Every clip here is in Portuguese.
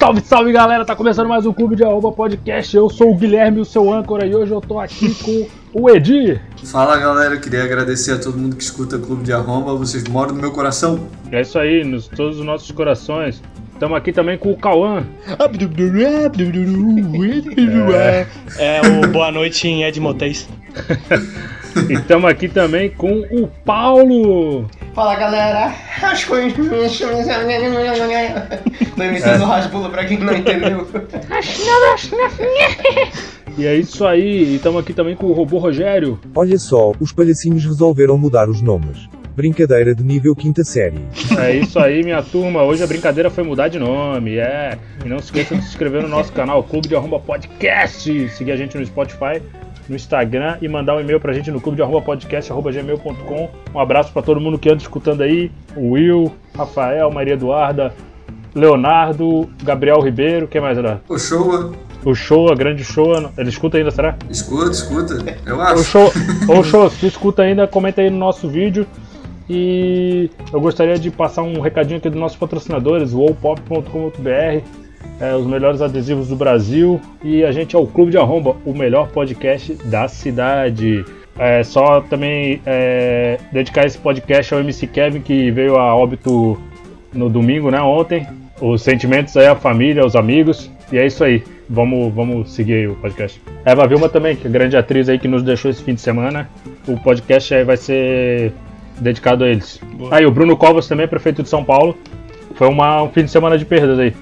Salve, salve galera, tá começando mais um Clube de Arroba Podcast. Eu sou o Guilherme, o seu âncora, e hoje eu tô aqui com o Edi. Fala galera, eu queria agradecer a todo mundo que escuta o Clube de Arromba, vocês moram no meu coração. É isso aí, nos todos os nossos corações. Estamos aqui também com o Cauã. É o Boa Noite em Edmontais. e estamos aqui também com o Paulo. Fala galera, tô imitando o Rasbula pra quem não entendeu. E é isso aí, e estamos aqui também com o robô Rogério. Olha só, os palhacinhos resolveram mudar os nomes. Brincadeira de nível quinta série. É isso aí, minha turma. Hoje a brincadeira foi mudar de nome, é. E não se esqueça de se inscrever no nosso canal Clube de Arromba Podcast. Seguir a gente no Spotify, no Instagram e mandar um e-mail pra gente no clube de arromba podcast arroba gmail.com. Um abraço pra todo mundo que anda escutando aí. O Will, Rafael, Maria Eduarda, Leonardo, Gabriel Ribeiro, quem mais, Eduardo? O show, O show, a grande show, ele escuta ainda, será? escuta, escuta, eu O acho. o show, se tu escuta ainda, comenta aí no nosso vídeo. E eu gostaria de passar um recadinho aqui dos nossos patrocinadores, o allpop.com.br, é, os melhores adesivos do Brasil. E a gente é o Clube de Arromba, o melhor podcast da cidade. É, só também é, dedicar esse podcast ao MC Kevin, que veio a óbito no domingo, né, ontem. Os sentimentos aí, a família, os amigos. E é isso aí. Vamos, vamos seguir aí o podcast. Eva Vilma também, que é a grande atriz aí que nos deixou esse fim de semana. O podcast aí vai ser dedicado a eles. Aí, o Bruno Covas também, prefeito de São Paulo. Foi uma, um fim de semana de perdas aí.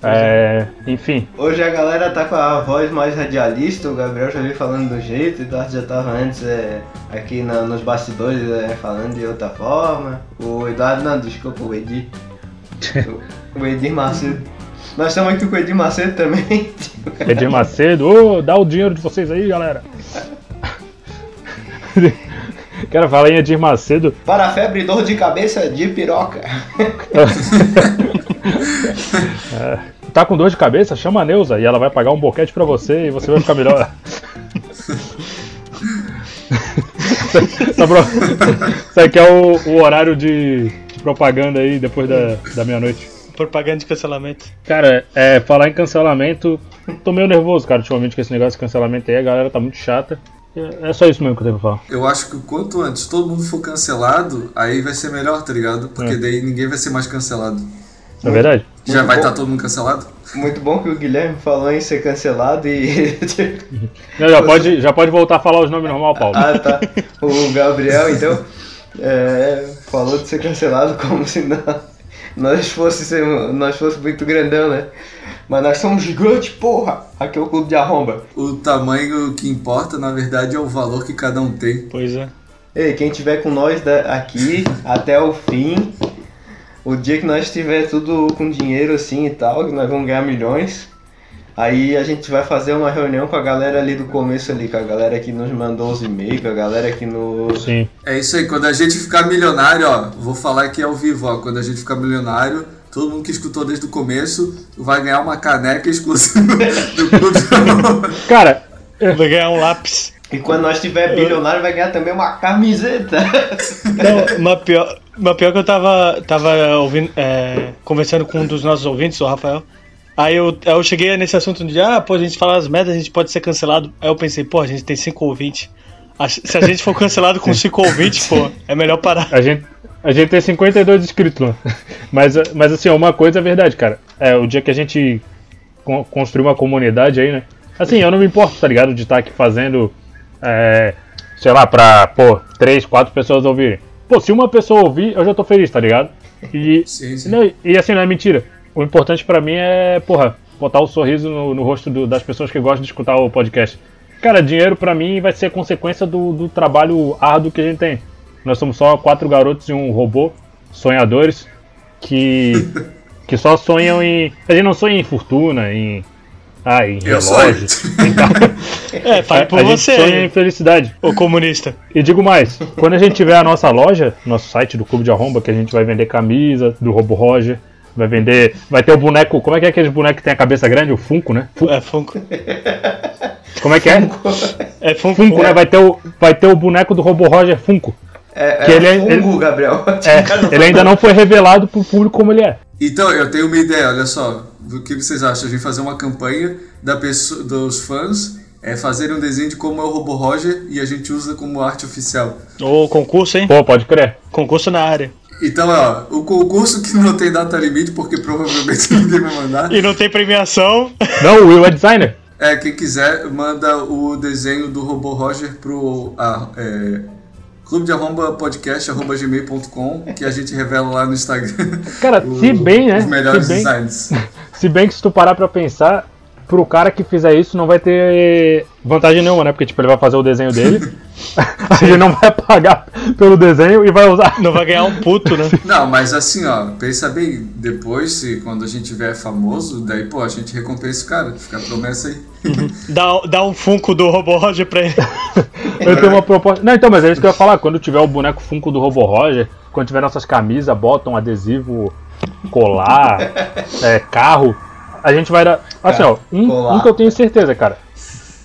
É, enfim, Hoje a galera tá com a voz mais radialista, o Gabriel já veio falando do jeito, o Eduardo já tava antes é, aqui na- nos bastidores é, falando de outra forma. O Eduardo, não, desculpa, o Edir. o, Edir Macedo. Nós estamos aqui com o Edir Macedo também. Edir Macedo, ô, dá o dinheiro de vocês aí, galera. Cara, fala em Edir Macedo. Para a febre e dor de cabeça de piroca. Tá com dor de cabeça? Chama a Neuza e ela vai pagar um boquete pra você e você vai ficar melhor. Isso aqui é o, o horário de, de propaganda aí depois da, da meia-noite. Propaganda de cancelamento. Cara, é, falar em cancelamento, tô meio nervoso, cara, ultimamente com esse negócio de cancelamento aí, a galera tá muito chata. É é só isso mesmo que eu tenho pra falar. Eu acho que o quanto antes todo mundo for cancelado, aí vai ser melhor, tá ligado? Porque É. daí ninguém vai ser mais cancelado. Não é verdade? Já Muito vai bom. estar todo mundo cancelado? Muito bom que o Guilherme falou em ser cancelado e. Não, já, pode, já pode voltar a falar os nomes normal, Paulo. Ah, tá. O Gabriel, então, é, falou de ser cancelado como se não, nós fosse ser, nós fosse muito grandão, né? Mas nós somos gigantes, porra! Aqui é o clube de arromba. O tamanho que importa, na verdade, é o valor que cada um tem. Pois é. Ei, quem tiver com nós da- aqui até o fim, o dia que nós estiver tudo com dinheiro assim e tal, que nós vamos ganhar milhões, aí a gente vai fazer uma reunião com a galera ali do começo ali, com a galera que nos mandou os e-mails, com a galera que nos Sim. É isso aí, quando a gente ficar milionário, ó, vou falar aqui ao vivo, ó, quando a gente ficar milionário, todo mundo que escutou desde o começo vai ganhar uma caneca exclusiva do Clube. Cara, Vai ganhar um lápis. E quando nós tiver bilionário, vai ganhar também uma camiseta. Não, uma pior, uma pior que eu tava, tava ouvindo, é, conversando com um dos nossos ouvintes, o Rafael. Aí eu, eu cheguei nesse assunto de, ah, pô, a gente fala as merdas, a gente pode ser cancelado. Aí eu pensei, pô, a gente tem cinco ouvintes. A- Se a gente for cancelado com cinco ouvintes, pô, é melhor parar. a gente, a gente tem 52 inscritos lá. Mas, mas assim, uma coisa é verdade, cara. É o dia que a gente con- construir uma comunidade aí, né? Assim, eu não me importo, tá ligado? De estar aqui fazendo, é, sei lá, pra, pô, três, quatro pessoas ouvirem. Pô, se uma pessoa ouvir, eu já tô feliz, tá ligado? E, Sim, sim. Não, e assim, não é mentira. O importante pra mim é, porra, botar o sorriso no, no rosto do- das pessoas que gostam de escutar o podcast. Cara, dinheiro pra mim vai ser consequência do, do trabalho árduo que a gente tem. Nós somos só quatro garotos e um robô, sonhadores, que, que só sonham em. A gente não sonha em fortuna, em. Ah, em Eu relógios. em carro. É, fale por a gente você, sonha em felicidade. ô comunista. E digo mais, quando a gente tiver a nossa loja, nosso site do Clube de Arromba, que a gente vai vender camisa do Robo Roger, vai vender. Vai ter o boneco. Como é que é aquele boneco que tem a cabeça grande? O Funko, né? Fu- É Funko. Como é que é? É Funko. Funko, né? Vai ter o, vai ter o boneco do Robo Roger Funko. É, Que é ele é- fungo, Gabriel. É, ele ainda não foi revelado pro público como ele é. Então, eu tenho uma ideia, olha só. O que vocês acham? A gente fazer uma campanha da pessoa, dos fãs é, fazerem um desenho de como é o Robo Roger e a gente usa como arte oficial. Ô, concurso, hein? Pô, pode crer. Concurso na área. Então, ó, o concurso que não tem data limite, porque provavelmente ninguém vai mandar. E não tem premiação. Não, o Will é designer. É, quem quiser, manda o desenho do Robô Roger pro ah, é, clube de arromba podcast, arroba gmail.com, que a gente revela lá no Instagram. Cara, o- se bem, né? Os melhores se bem, designs. Se bem que se tu parar pra pensar, pro cara que fizer isso não vai ter vantagem nenhuma, né? Porque tipo, ele vai fazer o desenho dele, a gente não vai pagar pelo desenho e vai usar. Não vai ganhar um puto, né? Não, mas assim, ó, pensa bem, depois, se quando a gente tiver famoso, daí, pô, a gente recompensa o cara, fica a promessa aí. Dá, dá um funko do Robo Roger pra ele. Eu tenho uma proposta. Não, então, mas é isso que eu ia falar. Quando tiver o boneco Funko do Robo Roger, quando tiver nossas camisas, bottom, adesivo, colar, é, carro, a gente vai dar. Assim, ó, um, um que eu tenho certeza, cara,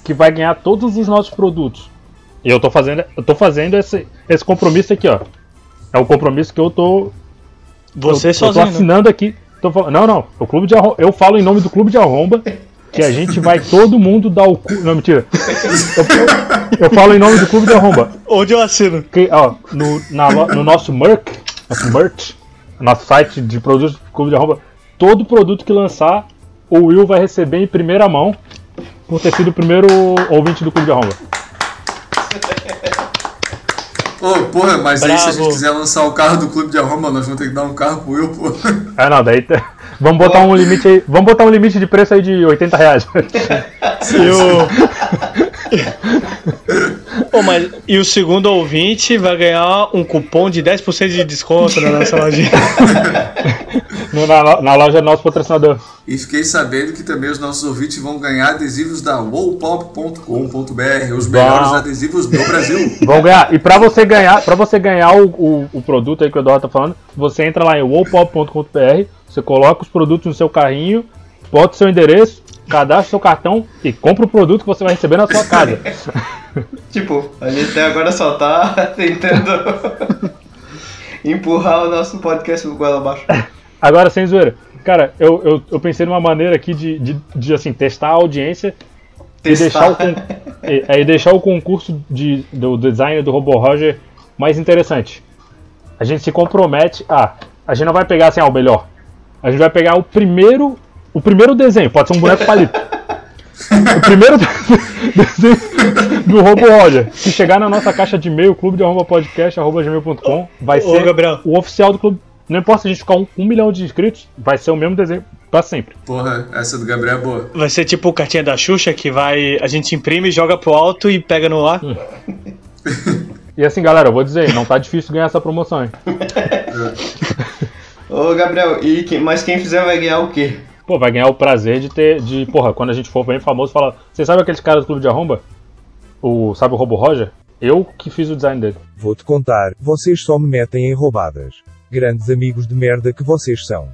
que vai ganhar todos os nossos produtos. E eu tô fazendo, eu tô fazendo esse, esse compromisso aqui, ó. É o compromisso que eu tô. Você eu, eu tô sozinho. né? assinando aqui. Tô não, não. O clube de arromba, eu falo em nome do clube de arromba que a gente vai todo mundo dar o cu. Não, mentira. Eu, eu falo em nome do clube de arromba. Onde eu assino? Que, ó, no, na no nosso merch, nosso merch, nosso site de produtos do Clube de Arroba, todo produto que lançar, o Will vai receber em primeira mão por ter sido o primeiro ouvinte do Clube de Arroba. Ô, porra, mas aí se a Bravo. gente quiser lançar o carro do clube de arromba, nós vamos ter que dar um carro pro Will, pô. Ah, não, daí vamos botar um limite aí, vamos botar um limite de preço aí de 80 reais. E o... Pô, mas, e o segundo ouvinte vai ganhar um cupom de 10% de desconto na nossa lojinha. No- na, na loja do nosso patrocinador. E fiquei sabendo que também os nossos ouvintes vão ganhar adesivos da wallpop.com.br, os melhores Uau. adesivos do Brasil. Vão ganhar. E pra você ganhar, para você ganhar o, o, o produto aí que o Eduardo tá falando, você entra lá em wallpop.com.br, você coloca os produtos no seu carrinho, bota o seu endereço, cadastra o seu cartão e compra o produto que você vai receber na sua casa. Tipo, a gente até agora só tá tentando empurrar o nosso podcast pro goela abaixo. Agora, sem zoeira. Cara, eu, eu, eu pensei numa maneira aqui de, de, de, assim, testar a audiência e deixar, o, con- e, é, e deixar o concurso de, do design do Robo Roger mais interessante. A gente se compromete a. A gente não vai pegar assim, ah, o melhor. A gente vai pegar o primeiro. O primeiro desenho, pode ser um boneco palito. O primeiro desenho do Robo Roger. Se chegar na nossa caixa de e-mail, clube de arroba podcast, arroba gmail.com, vai Ô, ser Gabriel. o oficial do clube. Não importa se a gente ficar um, um milhão de inscritos, vai ser o mesmo desenho pra sempre. Porra, essa do Gabriel é boa. Vai ser tipo o cartinha da Xuxa que vai. A gente imprime, joga pro alto e pega no ar. E assim, galera, eu vou dizer, não tá difícil ganhar essa promoção, hein? Ô Gabriel, e quem, mas quem fizer vai ganhar o quê? Pô, vai ganhar o prazer de ter. De, porra, quando a gente for bem famoso, falar. Você sabe aqueles caras do Clube de Arromba? O. Sabe o Robo Roger? Eu que fiz o design dele. Vou-te contar, vocês só me metem em roubadas. Grandes amigos de merda que vocês são.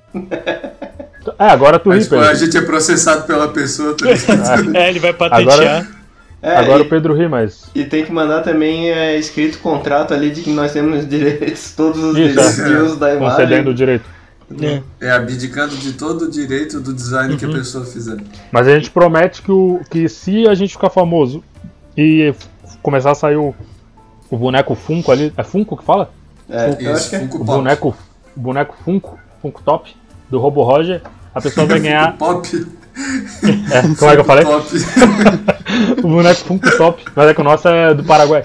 É, agora tu ri, Mas, pô, a Pedro. gente é processado pela pessoa, tá? É, ele vai patentear. É, Agora e, o Pedro ri, mas. e tem que mandar também é, escrito contrato ali de que nós temos direitos, todos os Isso, direitos é. de uso da imagem. Concedendo o direito. É. É abdicando de todo o direito do design Uhum. que a pessoa fizer. Mas a gente promete que, o, que se a gente ficar famoso e começar a sair o, o boneco Funko ali. É Funko que fala? É, eu acho Isso, que é. Funko O Pop. boneco, o boneco Funko, Funko Top, do Robo Roger, a pessoa vai ganhar. Pop. É, como é que eu falei? Pop. o boneco Funko Top, mas é que o nosso é do Paraguai.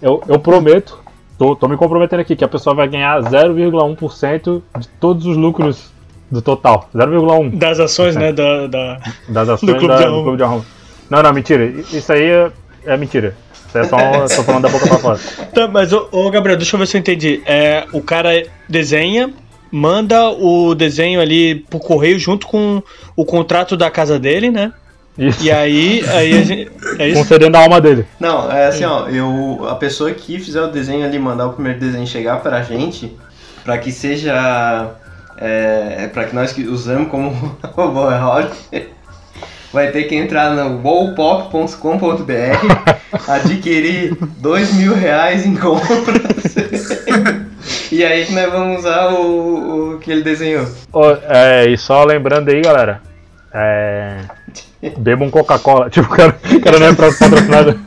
Eu, eu prometo, tô, tô me comprometendo aqui, que a pessoa vai ganhar 0,1% de todos os lucros do total. 0,1% Das ações, né? Da, da... das ações Do Clube da- de do Arromba. Clube de Arromba. Não, não, mentira. Isso aí é, é mentira. Isso é só tô falando da boca pra fora. Tá, mas, ô, ô, Gabriel, deixa eu ver se eu entendi. É, o cara desenha, manda o desenho ali pro correio junto com o contrato da casa dele, né? Isso. E aí, aí a gente. É isso? Concedendo a alma dele. Não, é assim, ó, eu, a pessoa que fizer o desenho ali, mandar o primeiro desenho chegar pra gente, pra que seja, é, pra que nós que usamos como robô Roger, vai ter que entrar no wallpop.com.br, adquirir dois mil reais em compras, e aí que nós vamos usar o, o que ele desenhou. Ó, é, e só lembrando aí, galera, É. Beba um Coca-Cola. Tipo, o cara, o cara não é pra- patrocinado.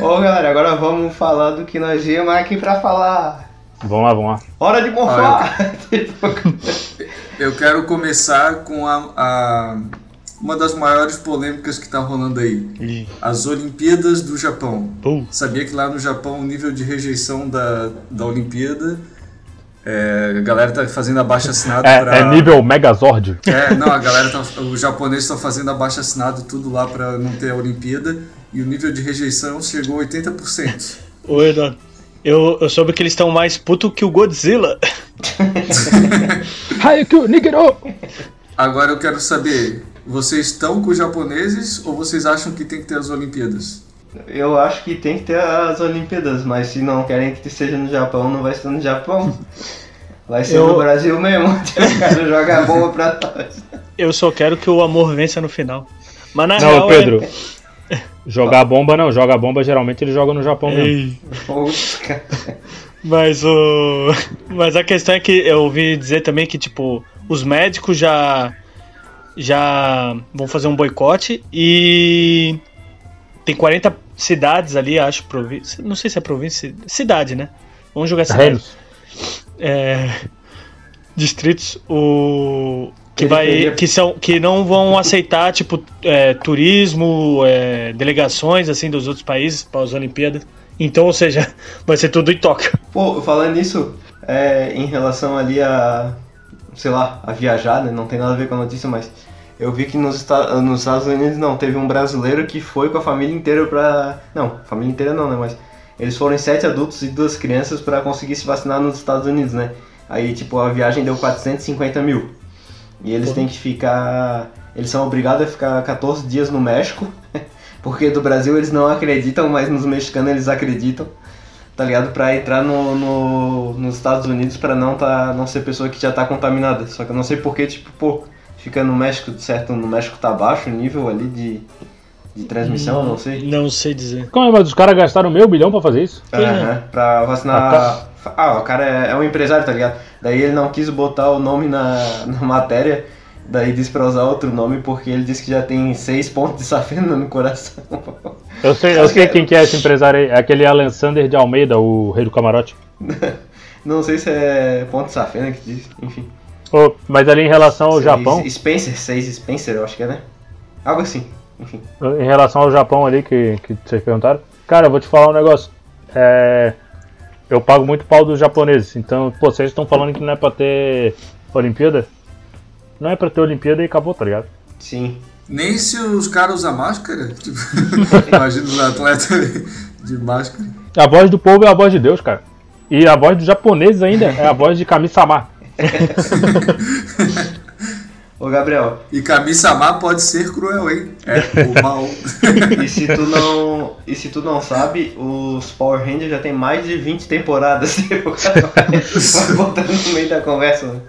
Ô galera, agora vamos falar do que nós viemos aqui pra falar. Vamos lá, vamos lá. Hora de morfar! Tipo, Eu quero começar com a, a- uma das maiores polêmicas que tá rolando aí. Ih, As Olimpíadas do Japão. Sabia que lá no Japão o nível de rejeição da, da Olimpíada. É, a galera tá fazendo abaixo assinado pra. É, é nível Megazord. É, não, a galera tá. Os japoneses estão fazendo abaixo assinado tudo lá pra não ter a Olimpíada. E o nível de rejeição chegou a 80%. Ô, Eduardo. Eu, eu soube que eles estão mais puto que o Godzilla. Haikyuu, Nigero! Agora eu quero saber, vocês estão com os japoneses ou vocês acham que tem que ter as Olimpíadas? Eu acho que tem que ter as Olimpíadas, mas se não querem que seja no Japão, não vai ser no Japão. Vai ser Eu- no Brasil mesmo. O cara joga a bomba pra nós. Eu só quero que o amor vença no final. Mas na Não, real. Pedro. Jogar bomba não, joga bomba geralmente ele joga no Japão É... mesmo. Ei, cara. Mas o. Mas a questão é que eu ouvi dizer também que, tipo, os médicos já. Já vão fazer um boicote e. Tem 40 cidades ali, acho, província. Não sei se é província. Cidade, né? Vamos jogar cidade. Reinos. é, distritos o que vai que são que não vão aceitar tipo é, turismo é, delegações assim dos outros países para as Olimpíadas então ou seja vai ser tudo em Tóquio Pô, falando nisso, é, em relação ali a. sei lá, a viajar, né? Não tem nada a ver com a notícia, mas. Eu vi que nos, nos Estados Unidos não, teve um brasileiro que foi com a família inteira pra. Não, família inteira não, né? Mas eles foram sete adultos e duas crianças pra conseguir se vacinar nos Estados Unidos, né? Aí, tipo, a viagem deu 450 mil. E eles têm que ficar. Eles são obrigados a ficar 14 dias no México, porque do Brasil eles não acreditam, mas nos mexicanos eles acreditam tá ligado? Pra entrar no, no- nos Estados Unidos pra não, tá, não ser pessoa que já tá contaminada. Só que eu não sei porquê, tipo, pô, fica no México, certo? No México tá baixo o nível ali de, de transmissão, eu não sei. não sei dizer Como é, mas os caras gastaram meio bilhão pra fazer isso? Aham, pra vacinar. Ah, o cara é, é um empresário, tá ligado? Daí ele não quis botar o nome na, na matéria, daí disse pra usar outro nome porque ele disse que já tem seis pontos de safena no coração. Eu sei, eu sei quem que é esse empresário aí. É aquele Alan Sander de Almeida, o rei do camarote. não sei se é ponto de safena que diz, enfim. Ô, mas ali em relação ao Seis Japão, Spencer, 6 Spencer, eu acho que é, né? Algo assim, enfim. em relação ao Japão ali que, que vocês perguntaram, cara, eu vou te falar um negócio. É, eu pago muito pau dos japoneses, então, pô, vocês estão falando que não é pra ter Olimpíada? Não é pra ter Olimpíada e acabou, tá ligado? Sim. Nem se os caras usam máscara. Tipo, imagina os atletas de máscara. A voz do povo é a voz de Deus, cara. E a voz dos japoneses ainda é a voz de Kami-sama. Ô Gabriel, E Kami-sama pode ser cruel, hein? É, o mal. e se tu não. E se tu não sabe, os Power Rangers já tem mais de 20 temporadas. Vai, botando no meio da conversa.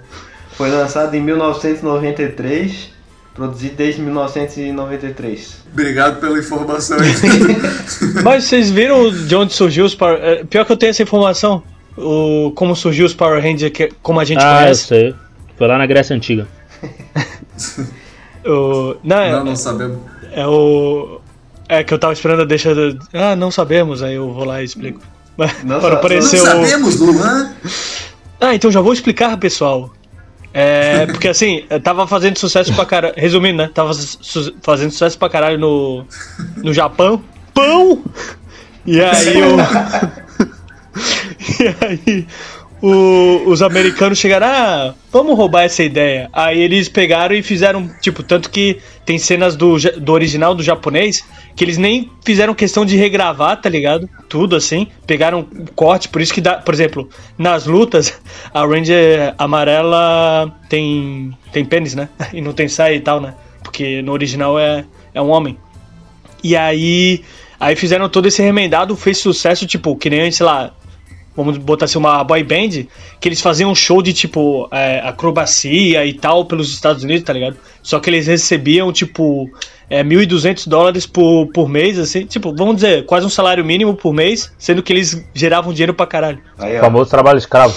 Foi lançado em 1993, produzido desde 1993. Obrigado pela informação aí. mas vocês viram de onde surgiu os Power é, pior que eu tenho essa informação o como surgiu os Power Rangers que, como a gente Ah, eu conhece sei. Foi lá na Grécia Antiga. o, não, é- Não, não sabemos. É o. É que eu tava esperando a deixa. do- Ah, não sabemos, aí eu vou lá e explico. Mas, Não para Não o. sabemos, Luan. Ah, então já vou explicar, pessoal. É. Porque assim, eu tava fazendo sucesso pra caralho. Resumindo, né? Tava su- fazendo sucesso pra caralho no. No Japão. Pão! E aí o. aí. o- os americanos chegaram, ah, vamos roubar essa ideia. Aí eles pegaram e fizeram, tipo, tanto que tem cenas do, do original do japonês que eles nem fizeram questão de regravar, tá ligado? Tudo assim. Pegaram corte, por isso que dá, por exemplo, nas lutas, a Ranger amarela tem, tem pênis, né? E não tem saia e tal, né? Porque no original é, é um homem. E aí, aí fizeram todo esse remendado, fez sucesso, tipo, que nem, sei lá, vamos botar assim, uma boy band, que eles faziam um show de, tipo, é, acrobacia e tal pelos Estados Unidos, tá ligado? Só que eles recebiam, tipo, é, 1.200 dólares por, por mês, assim, tipo, vamos dizer, quase um salário mínimo por mês, sendo que eles geravam dinheiro pra caralho. Aí, O famoso trabalho escravo.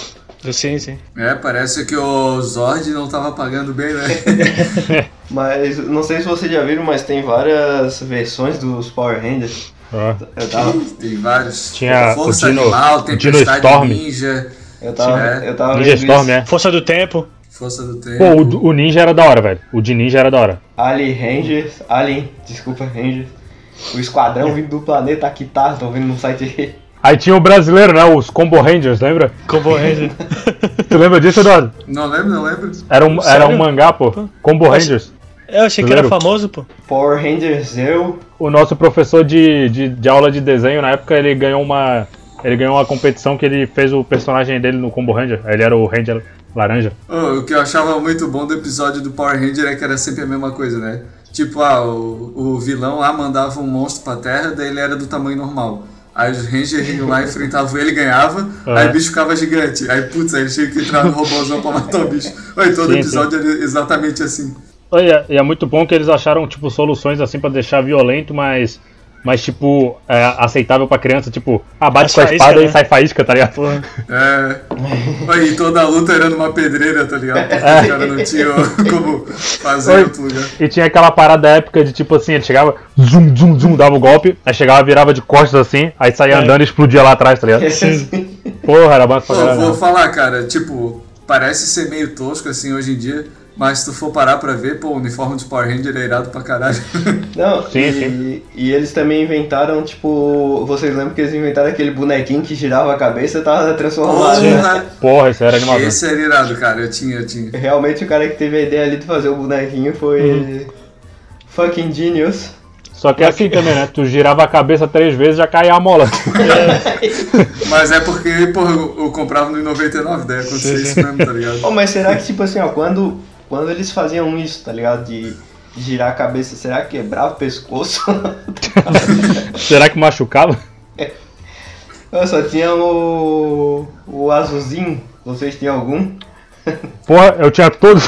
Sim, sim. É, parece que o Zord não tava pagando bem, né? Mas não sei se vocês já viram, mas tem várias versões dos Power Rangers. Ah. Eu tava, Tem vários. Tinha Força o Dino- Animal, Dino Tempestade Storm. Ninja, eu tava, eu tava Ninja Storm, isso. é. Força do Tempo. Força do Tempo. Pô, o, o Ninja era da hora, velho. O de Ninja era da hora. Alien Rangers, Alien, desculpa, Rangers. O esquadrão vindo do planeta aqui tá, tô vendo no site. Aí tinha o brasileiro, né? Os Combo Rangers, lembra? Combo Ranger. Tu lembra disso, Eduardo? Não lembro, não lembro. Era um, era um mangá, pô. Combo Rangers. Eu achei que era famoso, pô. Power Rangers Zero, O nosso professor de, de, de aula de desenho, na época, ele ganhou uma. Ele ganhou uma competição que ele fez o personagem dele no Combo Ranger. Ele era o Ranger laranja. Oh, o que eu achava muito bom do episódio do Power Ranger é que era sempre a mesma coisa, né? Tipo, ah, o, o vilão lá mandava um monstro pra terra, daí ele era do tamanho normal. Aí os Rangers iam lá, enfrentavam ele, ganhava, É. aí o bicho ficava gigante. Aí, putz, aí ele tinha que entrar no robôzão pra matar o bicho. Oi, todo Sim, episódio era exatamente assim. E é, e é muito bom que eles acharam, tipo, soluções assim pra deixar violento, mas. Mas, tipo, é, aceitável pra criança, tipo, ah, bate Faz com a faísca, espada né? e sai faísca, tá ligado? Porra. É. E toda a luta era numa pedreira, tá ligado? Porque os caras não tinham como fazer Oi. em outro lugar. E tinha aquela parada épica de tipo assim, ele chegava, zum, zum, zum, dava o golpe, aí chegava, virava de costas assim, aí saía É. andando e explodia lá atrás, tá ligado? Porra, era massa pra Pô, vou falar, cara, tipo, parece ser meio tosco assim hoje em dia, mas se tu for parar pra ver, pô, o uniforme de Power Ranger é irado pra caralho. Não, Sim, e, sim. e eles também inventaram, tipo, vocês lembram que eles inventaram aquele bonequinho que girava a cabeça e tava transformado, né? Porra, Porra, isso era animador. esse era irado, cara, eu tinha, eu tinha. Realmente o cara que teve a ideia ali de fazer o bonequinho foi Uhum. fucking genius. Só que é assim também, né? Tu girava a cabeça três vezes já caía a mola. Mas é porque, porra, eu, eu comprava no 99, daí acontecia isso mesmo, tá ligado? Oh, mas será que, tipo assim, ó, quando, quando eles faziam isso, tá ligado? De girar a cabeça, será que quebrava o pescoço? Será que machucava? Eu só tinha o. o azulzinho. Vocês tinham algum? Porra, eu tinha todos.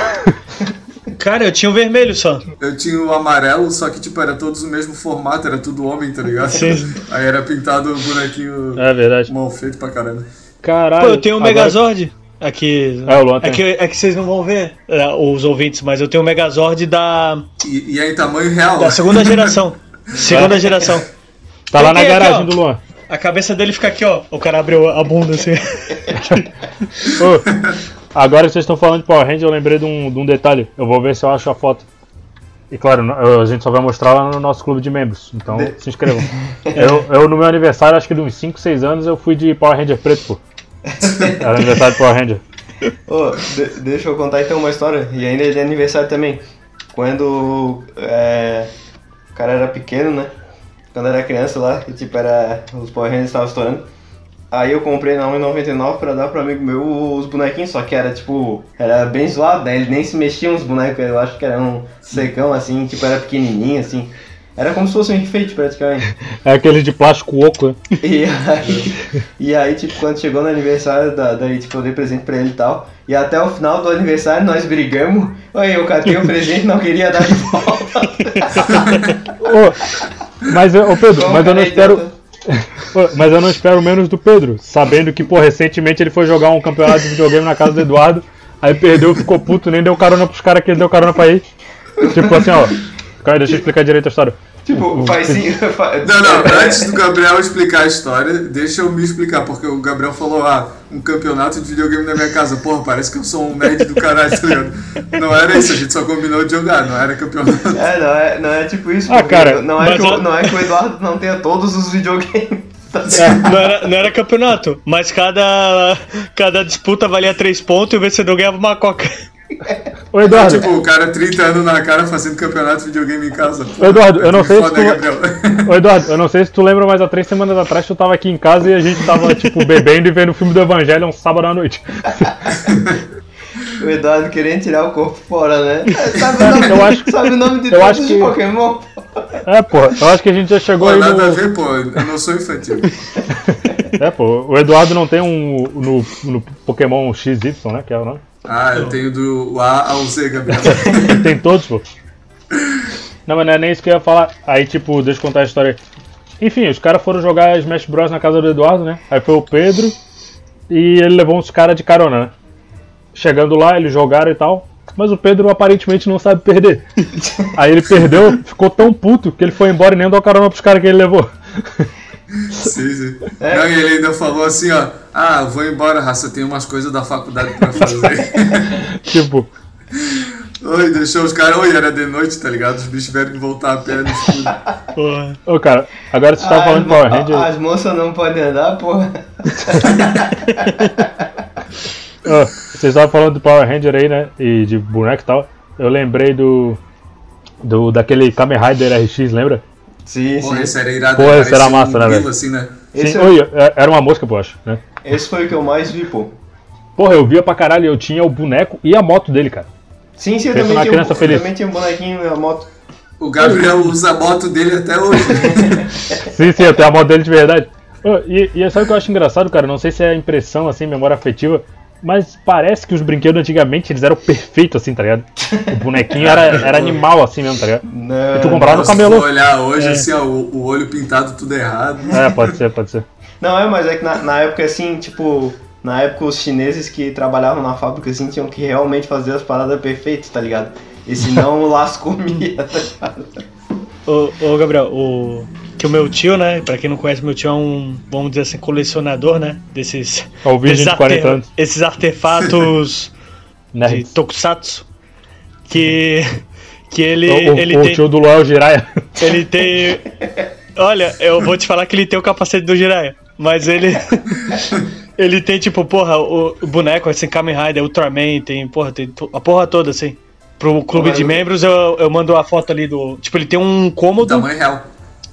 Cara, eu tinha o vermelho só. Eu tinha o amarelo, só que, tipo, era todos o mesmo formato, era tudo homem, tá ligado? Sim. Aí era pintado o bonequinho É verdade. mal feito pra caramba. Caralho. Pô, eu tenho o agora- Megazord. Aqui. É, o Luan tem. é, que, é que vocês não vão ver, é, os ouvintes, mas eu tenho o Megazord da, E, e é em tamanho real. da segunda geração. Segunda geração. Tá lá na aqui, garagem ó. do Luan. A cabeça dele fica aqui, ó. O cara abriu a bunda assim. Ô, agora que vocês estão falando de Power Ranger, eu lembrei de um, de um detalhe. Eu vou ver se eu acho a foto. E claro, a gente só vai mostrar lá no nosso clube de membros. Então De- se inscrevam. eu, eu, no meu aniversário, acho que de uns 5, 6 anos, eu fui de Power Ranger preto, pô. Era aniversário de Power Ranger. Ô, de- deixa eu contar então uma história. E ainda é de aniversário também. Quando é, o cara era pequeno, né? Quando era criança lá, que tipo era. Os Power Rangers estavam estourando. Aí eu comprei na 1,99 pra dar pro amigo meu os bonequinhos, só que era tipo. Era bem zoado, né? Ele nem se mexia uns bonecos, eu acho que era um secão assim, tipo, era pequenininho assim. Era como se fosse um enfeite praticamente. É aquele de plástico oco, né? E aí, e aí, tipo, quando chegou no aniversário, da, daí, tipo, eu dei presente pra ele e tal. E até o final do aniversário nós brigamos. Aí eu catei o presente e não queria dar de volta. Ô, mas, ô Pedro, Como mas eu não cara espero. Mas eu não espero menos do Pedro, sabendo que, pô, recentemente ele foi jogar um campeonato de videogame na casa do Eduardo, aí perdeu, ficou puto, nem deu carona pros caras que ele deu carona pra ir. Tipo assim, ó. Cara, deixa eu explicar direito a história. Tipo, faz sim. Não, não, antes do Gabriel explicar a história, deixa eu me explicar, porque o Gabriel falou, ah, um campeonato de videogame na minha casa. Porra, parece que eu sou um nerd do caralho, tá ligado? Não era isso, a gente só combinou de jogar, não era campeonato. É, não é, não é tipo isso. Ah, cara, não, é que o, não é que o Eduardo não tenha todos os videogames. tá É. Não era, não era campeonato, mas cada, cada disputa valia 3 pontos e o vencedor ganhava uma coca. Ô Eduardo, Tipo, o cara 30 anos na cara fazendo campeonato de videogame em casa. Ô, Eduardo, eu não sei se tu- ô Eduardo, eu não sei se tu lembra, mas há três semanas atrás tu tava aqui em casa e a gente tava, tipo, bebendo e vendo o filme do Evangelho um sábado à noite. O Eduardo querendo tirar o corpo fora, né? Sabe o nome, Eu acho- sabe o nome de eu todos acho os que- Pokémon? É, pô, eu acho que a gente já chegou Pô, aí nada a no. ver, pô, eu não sou infantil. É, pô, o Eduardo não tem um no, no Pokémon XY, né? Que é o nome. Ah, eu tenho do A ao Z, Gabriel. Tem todos, pô. Não, mas não é nem isso que eu ia falar. Aí, tipo, deixa eu contar a história. Enfim, os caras foram jogar Smash Bros na casa do Eduardo, né? Aí foi o Pedro e ele levou uns caras de carona, né? Chegando lá, eles jogaram e tal. Mas o Pedro aparentemente não sabe perder. Aí ele perdeu, ficou tão puto que ele foi embora e nem deu carona pros caras que ele levou. Sim, sim. Não, e ele ainda falou assim, ó. Ah, vou embora, raça, tem umas coisas da faculdade pra fazer. tipo, Oi, deixou os caras. Oi, era de noite, tá ligado? Os bichos tiveram que voltar a pé no escuro. Porra. ô cara, agora você Ah, falando de Power Ranger. As moças não podem andar, porra. Ó, vocês estavam falando do Power Ranger aí, né? E de boneco e tal. Eu lembrei do. do daquele Kamen Rider RX, lembra? Sim, Pô, sim. esse era irado. Pô, né? esse era massa, um né, velho? assim, né? Esse, Sim, é- oi, é- era uma mosca, pô, acho, né? esse foi o que eu mais vi, pô. Porra, eu via pra caralho, eu tinha o boneco e a moto dele, cara. Sim, sim, eu também tinha, um, feliz. também tinha um bonequinho na moto. O Gabriel usa a moto dele até hoje. Sim, sim, eu tenho a moto dele de verdade. E, e sabe o que eu acho engraçado, cara? Não sei se é impressão, assim, memória afetiva, mas parece que os brinquedos antigamente eles eram perfeitos, assim, tá ligado? O bonequinho era, era animal, assim mesmo, tá ligado? Não, E tu comprava no Se camelô. for olhar hoje, É. assim, ó, o, o olho pintado tudo errado. É, pode ser, pode ser. Não, é, mas é que na, na época, assim, tipo, na época os chineses que trabalhavam na fábrica, assim, tinham que realmente fazer as paradas perfeitas, tá ligado? E senão o laço comia, tá ligado? Ô, ô, Gabriel, o. Que o meu tio, né? Pra quem não conhece, meu tio é um, vamos dizer assim, colecionador, né? Desses. Ó, o virgem desses de 40 anos. Esses artefatos de. Tokusatsu. Que. Que ele, O, o- ele o tem. tio do Luan é o Jiraiya. Ele tem. Olha, eu vou te falar que ele tem o capacete do Jiraiya. Mas ele. ele tem, tipo, porra, o, o boneco, assim, Kamen Rider, Ultraman, tem, porra, tem a porra toda, assim. Pro clube Porra, de eu- membros, eu, eu mando a foto ali do. Tipo, ele tem um cômodo. Tamanho real.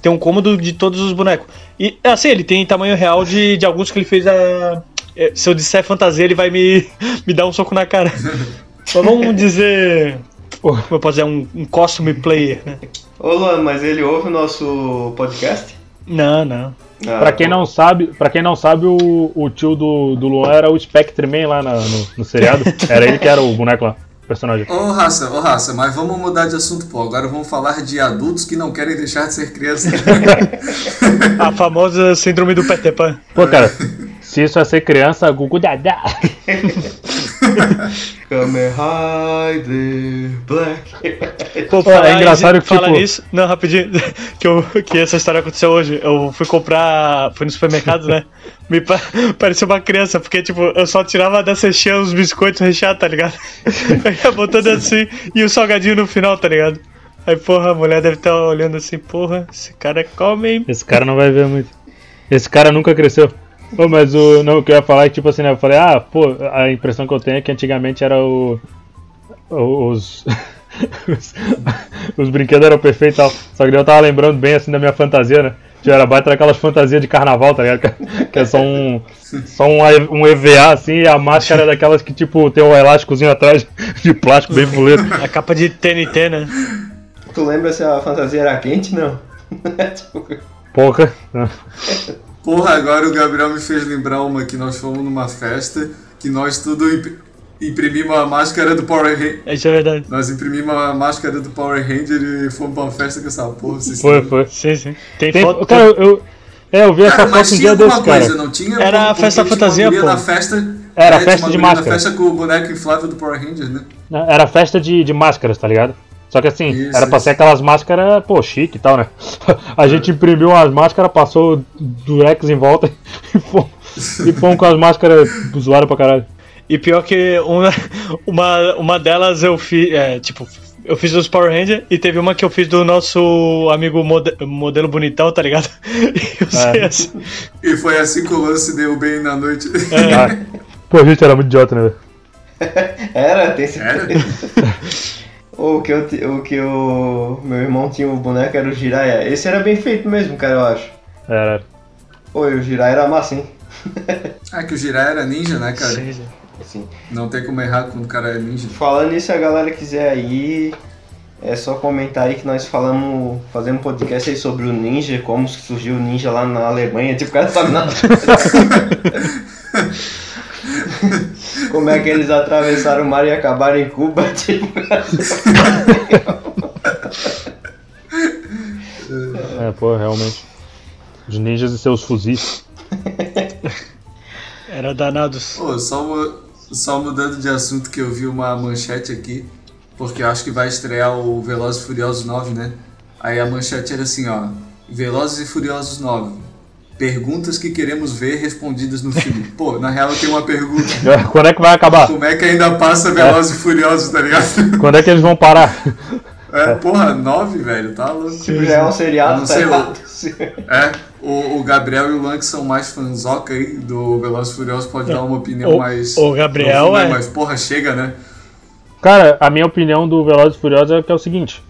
Tem um cômodo de todos os bonecos. E, assim, ele tem tamanho real de, de alguns que ele fez a. é, Se eu disser fantasia, ele vai me, me dar um soco na cara. Só vamos dizer. Como eu posso dizer? Um, um costume player, né? Ô Luan, mas ele ouve o nosso podcast? Não, não. Ah, Pra quem não sabe, pra quem não sabe o, o tio do, do Luan era o Spectre Man lá na- no, no seriado. Era ele que era o boneco lá, personagem. Ô raça, ô raça, mas vamos mudar de assunto, pô. Agora vamos falar de adultos que não querem deixar de ser crianças. A famosa síndrome do Peter Pan. Pô, cara, se isso é ser criança, Gugu Dada. Kamen Rider Black. Pô, é engraçado que, fala tipo- nisso. Não, rapidinho. Que, eu, que essa história aconteceu hoje. Eu fui comprar. Fui no supermercado, né? Me pa- parecia uma criança, porque, tipo, eu só tirava da cestinha os biscoitos recheados, tá ligado? Eu ia botando assim e o salgadinho no final, tá ligado? Aí, porra, a mulher deve estar olhando assim, porra, esse cara come, hein? Esse cara não vai ver muito. Esse cara nunca cresceu. Pô, mas o, não, o que eu ia falar é que, tipo assim, né, eu falei, ah, pô, a impressão que eu tenho é que antigamente era o. Os. os, os brinquedos eram perfeitos e tal. Só que eu tava lembrando bem assim da minha fantasia, né? Que era baita daquelas fantasias de carnaval, tá ligado? Que- Que é só um. Só um, um EVA assim e a máscara é daquelas que, tipo, tem um elásticozinho atrás de plástico bem fuleiro. A capa de TNT, né? Tu lembra se a fantasia era quente? Não. Tipo, Porra. Porra, agora o Gabriel me fez lembrar uma que nós fomos numa festa, que nós tudo imp- imprimimos a máscara do Power Ranger. Isso é verdade. Nós imprimimos a máscara do Power Ranger e fomos pra uma festa com essa porra. Vocês Foi, foi. Sim, sim. Tem, Tem, foto. cara, eu, é, eu vi essa Cara, mas foto um tinha dia alguma desse, cara. coisa, não tinha? Era a festa fantasia, pô. na festa. Era é, festa tinha uma de máscara. Na festa com o boneco inflável do Power Ranger, né? Era festa de, de máscaras, tá ligado? Só que assim, Isso, era pra isso. ser aquelas máscaras, pô, chique e tal, né? A gente imprimiu as máscaras, passou durex em volta e fomos, e fomos com as máscaras zoadas pra caralho. E pior que uma, uma, uma delas eu fiz, é, tipo, eu fiz dos Power Ranger e teve uma que eu fiz do nosso amigo mode- modelo bonitão, tá ligado? E É. assim. E foi assim que o lance deu bem na noite. Ah, pô, a gente era muito idiota, né? Era, tem certeza. Era? O que, eu, o que o meu irmão tinha o boneco era o Jiraiya. Esse era bem feito mesmo, cara, eu acho. Era. Oi, o Jiraiya era massa, hein? Ah, que o Jirai era ninja, né, cara? Sim, sim. Não tem como errar quando o cara é ninja. Falando nisso, se a galera quiser aí, é só comentar aí que nós falamos, fazemos um podcast aí sobre o ninja, como surgiu o ninja lá na Alemanha, tipo, o cara sabe nada. como é que eles atravessaram o mar e acabaram em Cuba, tipo. É, pô, realmente. Os ninjas e seus fuzis. Era danados. Pô, só Só mudando de assunto que eu vi uma manchete aqui, porque eu acho que vai estrear o Velozes e Furiosos 9, né? Aí a manchete era assim, ó, Velozes e Furiosos 9. Perguntas que queremos ver respondidas no filme. Pô, na real eu tenho uma pergunta. Quando é que vai acabar? Como é que ainda passa Velozes e Furiosos, tá ligado? Quando é que eles vão parar? É, porra, 9, velho, tá louco. Tipo, já é um seriado, Não tá sei, ligado? É, o, o Gabriel e o Lan, que são mais fanzoca aí do Velozes e Furiosos, pode dar uma opinião o- mais... o Gabriel profunda, é- Mas, porra, chega, né? Cara, a minha opinião do Velozes e Furiosos é que é o seguinte: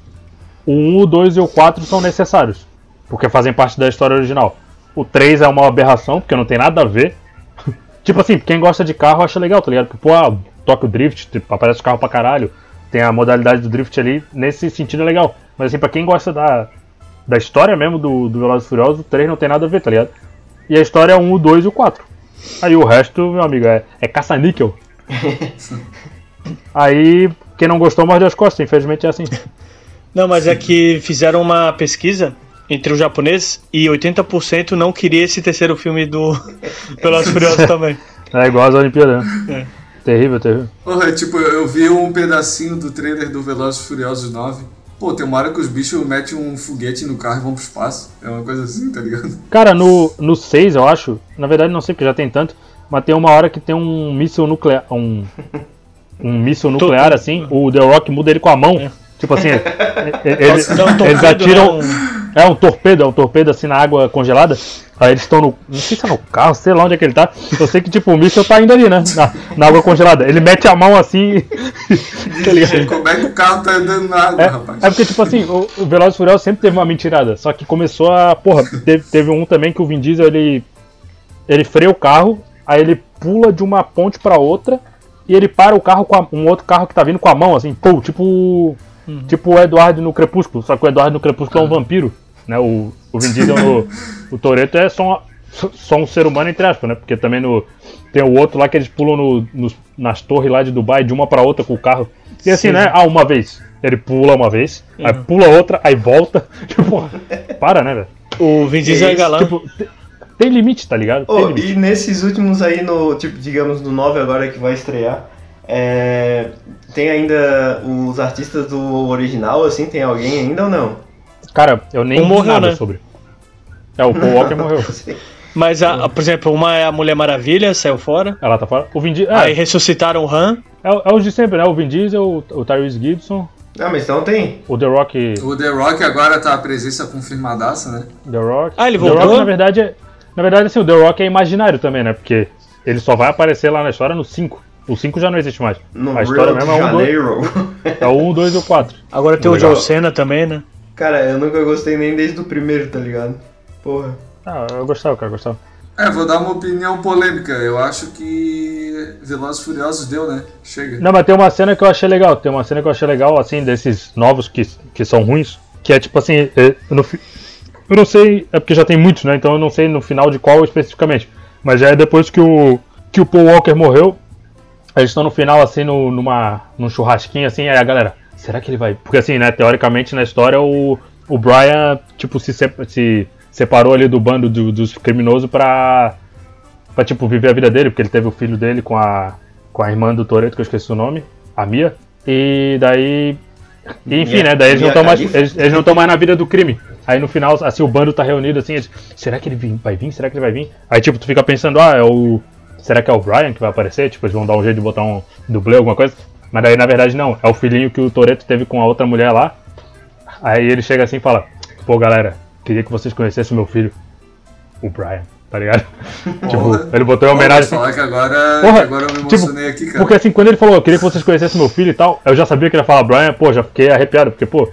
o 1, o 2 e o 4 são necessários, porque fazem parte da história original. O 3 é uma aberração, porque não tem nada a ver. tipo assim, quem gosta de carro acha legal, tá ligado? Tipo, ah, toca o drift, tipo, aparece o carro pra caralho. Tem a modalidade do drift ali, nesse sentido é legal. Mas assim, pra quem gosta da, da história mesmo do, do Velozes e Furiosos, o 3 não tem nada a ver, tá ligado? E a história é o 1, o 2 e o 4. Aí o resto, meu amigo, é, é caça-níquel. Aí, quem não gostou, morde as costas, infelizmente é assim. Não, mas é que fizeram uma pesquisa entre os japoneses e 80% não queria esse terceiro filme do Velozes e Furiosos também. É igual às Olimpíadas, né? Terrível, terrível. Porra, tipo, eu vi um pedacinho do trailer do Velozes e Furiosos 9. Pô, tem uma hora que os bichos metem um foguete no carro e vão pro espaço. É uma coisa assim, tá ligado? Cara, no, no 6, eu acho, na verdade não sei porque já tem tanto, mas tem uma hora que tem um míssil nuclear. Um, um míssil nuclear, assim, o The Rock muda ele com a mão. Tipo assim, ele- ele- Não, eles atiram. não. É um torpedo, é um torpedo assim na água congelada. Aí eles estão no. Não sei se é no carro, sei lá onde é que ele tá. Eu sei que tipo, o míssil tá indo ali, né? Na, na água congelada. Ele mete a mão assim. tá ligado? Como é que o carro tá andando na água, É, rapaz? é porque, tipo assim, o, o Velozes e Furiosos sempre teve uma mentirada. Só que começou a. Porra, teve, teve um também que o Vin Diesel ele. Ele freia o carro, aí ele pula de uma ponte pra outra e ele para o carro com a- um outro carro que tá vindo com a mão, assim, pô, tipo. Tipo o Eduardo no Crepúsculo. Só que o Eduardo no Crepúsculo é um vampiro, né? O, o Vin Diesel no. O Toreto é só, uma- só um ser humano, entre aspas, né? Porque também no. Tem o outro lá que eles pulam no, nos- nas torres lá de Dubai de uma pra outra com o carro. E assim, né? Ah, uma vez. Ele pula uma vez, aí pula outra, aí volta. Tipo, para, né, velho? O Vin Diesel é galã. Tipo, te- tem limite, tá ligado? Tem Oh, limite. e nesses últimos aí, no, tipo, digamos, no 9 agora que vai estrear, é, tem ainda os artistas do original, assim, tem alguém ainda ou não? Cara, eu nem Um morreu, nada né? sobre. É, o Paul Walker morreu. Mas, a, a- por exemplo, uma é a Mulher Maravilha, saiu fora. Ela tá fora. O Vin Diesel. Aí É, ressuscitaram o Han. é, é os de sempre, né? O Vin Diesel, o, o Tyrese Gibson, Ah, mas então tem. o The Rock. O The Rock agora tá a presença confirmadaça, né? The Rock. Ah, ele The voltou? Rock, na verdade, é, na verdade, assim, o The Rock é imaginário também, né? Porque ele só vai aparecer lá na história no 5. O 5 já não existe mais. No a história Rio mesmo é o 1, 2, Janeiro. é o 1, 2 e o 4. Agora tem o Legal. John Cena também, né? Cara, eu nunca gostei nem desde o primeiro, tá ligado? Porra. Ah, eu gostava, cara, eu gostava. É, vou dar uma opinião polêmica. Eu acho que Velozes e Furiosos deu, né? Chega. Não, mas tem uma cena que eu achei legal. Tem uma cena que eu achei legal, assim, desses novos que, que são ruins. Que é tipo assim, é, no, fi- eu não sei, é porque já tem muitos, né? Então eu não sei no final de qual especificamente. Mas já é depois que o, que o Paul Walker morreu. Eles estão no final, assim, no, numa, num churrasquinho, assim, aí a galera, será que ele vai. Porque assim, né, teoricamente na história o, o Brian, tipo, se, se separou ali do bando do- dos criminosos pra, pra, tipo, viver a vida dele, porque ele teve o filho dele com a, com a irmã do Toreto, que eu esqueci o nome, a Mia. E daí. e, enfim, Mia- né? Daí eles não estão mais. Eles, eles não estão mais na vida do crime. Aí no final, assim, o bando tá reunido assim, eles, será que ele vai vir? Será que ele vai vir? Aí tipo, tu fica pensando, ah, é o. Será que é o Brian que vai aparecer? Tipo, eles vão dar um jeito de botar um dublê, alguma coisa. Mas daí na verdade não, é o filhinho que o Toreto teve com a outra mulher lá. Aí ele chega assim e fala, pô galera, queria que vocês conhecessem meu filho, o Brian, tá ligado? tipo, ele botou em homenagem. Vou falar que agora, Porra, que agora eu me tipo, emocionei aqui, cara. Porque assim, quando ele falou, eu queria que vocês conhecessem meu filho e tal, eu já sabia que ele ia falar Brian, pô, já fiquei arrepiado, porque, pô,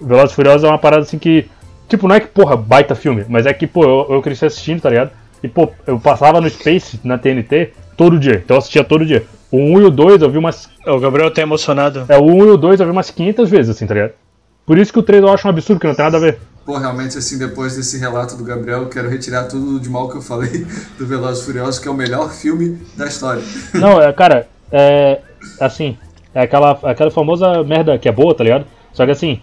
Velozes e Furiosos é uma parada assim que. Tipo, não é que, porra, baita filme, mas é que, pô, eu, eu cresci assistindo, tá ligado? E, pô, eu passava no Space, na TNT, todo dia. Então eu assistia todo dia. O 1 e o 2 eu vi umas. O Gabriel tá emocionado. É, o 1 e o 2 eu vi umas 500 vezes, assim, tá ligado? Por isso que o 3 eu acho um absurdo, que não tem nada a ver. Pô, realmente, assim, depois desse relato do Gabriel, eu quero retirar tudo de mal que eu falei do Velozes e Furiosos, que é o melhor filme da história. Não, é, cara, é. Assim, é aquela, aquela famosa merda que é boa, tá ligado? Só que assim,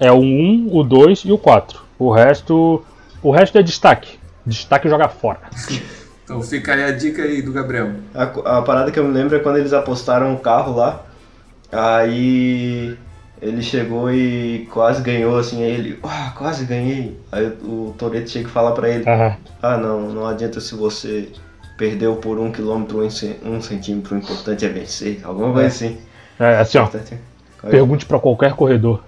é o 1, o 2 e o 4. O resto. O resto é destaque. Destaque joga fora. Então fica aí a dica aí do Gabriel. A, a parada que eu me lembro é quando eles apostaram o carro lá. Aí ele chegou e quase ganhou, assim, aí ele, ah, quase ganhei. Aí o Toreto chega e fala pra ele, Aham. ah não, não adianta se você perdeu por um quilômetro, um, um centímetro, o importante é vencer. Alguma coisa assim. É assim, ó. É- Pergunte pra qualquer corredor.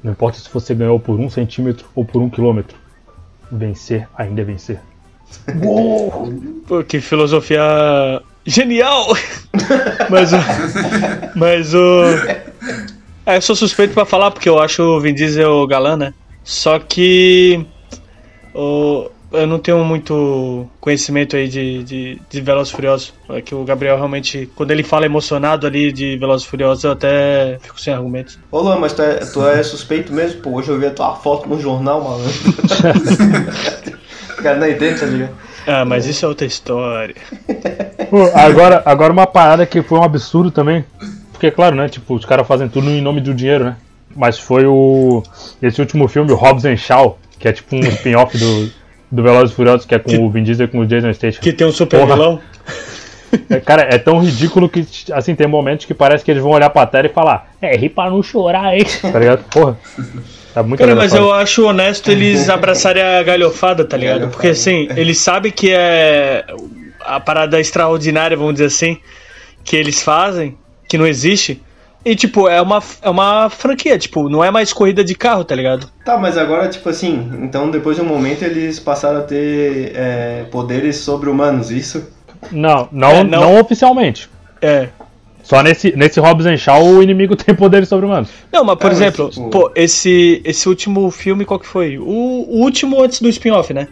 Não importa se você ganhou por um centímetro ou por um quilômetro. Vencer ainda é vencer. Uou! Pô, que filosofia genial! mas o. Mas o. É, eu sou suspeito pra falar porque eu acho o Vin Diesel galã, né? Só que. O, eu não tenho muito conhecimento aí de, de, de Velozes e Furiosos. É que o Gabriel realmente, quando ele fala emocionado ali de Velozes e Furiosos, eu até fico sem argumentos. Ô Luan, mas tu é, tu é suspeito mesmo? Pô, hoje eu vi a tua foto no jornal, malandro. cara não entende, tá ligado? Ah, mas isso é outra história. Pô, Agora, agora uma parada que foi um absurdo também. Porque, claro, né? Tipo, os caras fazem tudo em nome do dinheiro, né? Mas foi o. Esse último filme, o Hobbs and Shaw, que é tipo um spin-off do, do Velozes e Furiosos, que é com o Vin Diesel e com o Jason Statham. Que tem um super Porra. vilão. É, Cara, é tão ridículo que, assim, tem momentos que parece que eles vão olhar pra tela e falar É, ri pra não chorar, hein? Tá ligado? Porra. Tá muito Cara, mas eu acho honesto eles abraçarem a galhofada, tá ligado? Porque assim, eles sabem que é a parada extraordinária, vamos dizer assim, que eles fazem, que não existe. E, tipo, é uma, é uma franquia, tipo, não é mais corrida de carro, tá ligado? Tá, mas agora, tipo assim, então depois de um momento eles passaram a ter é, poderes sobre-humanos, isso? Não, não, É, não, não- oficialmente. É. Só nesse, nesse Hobbs and Shaw o inimigo tem poderes sobre-humanos. Não, mas por É, mas, exemplo, tipo- pô, esse, esse último filme, qual que foi? O, o último antes do spin-off, né?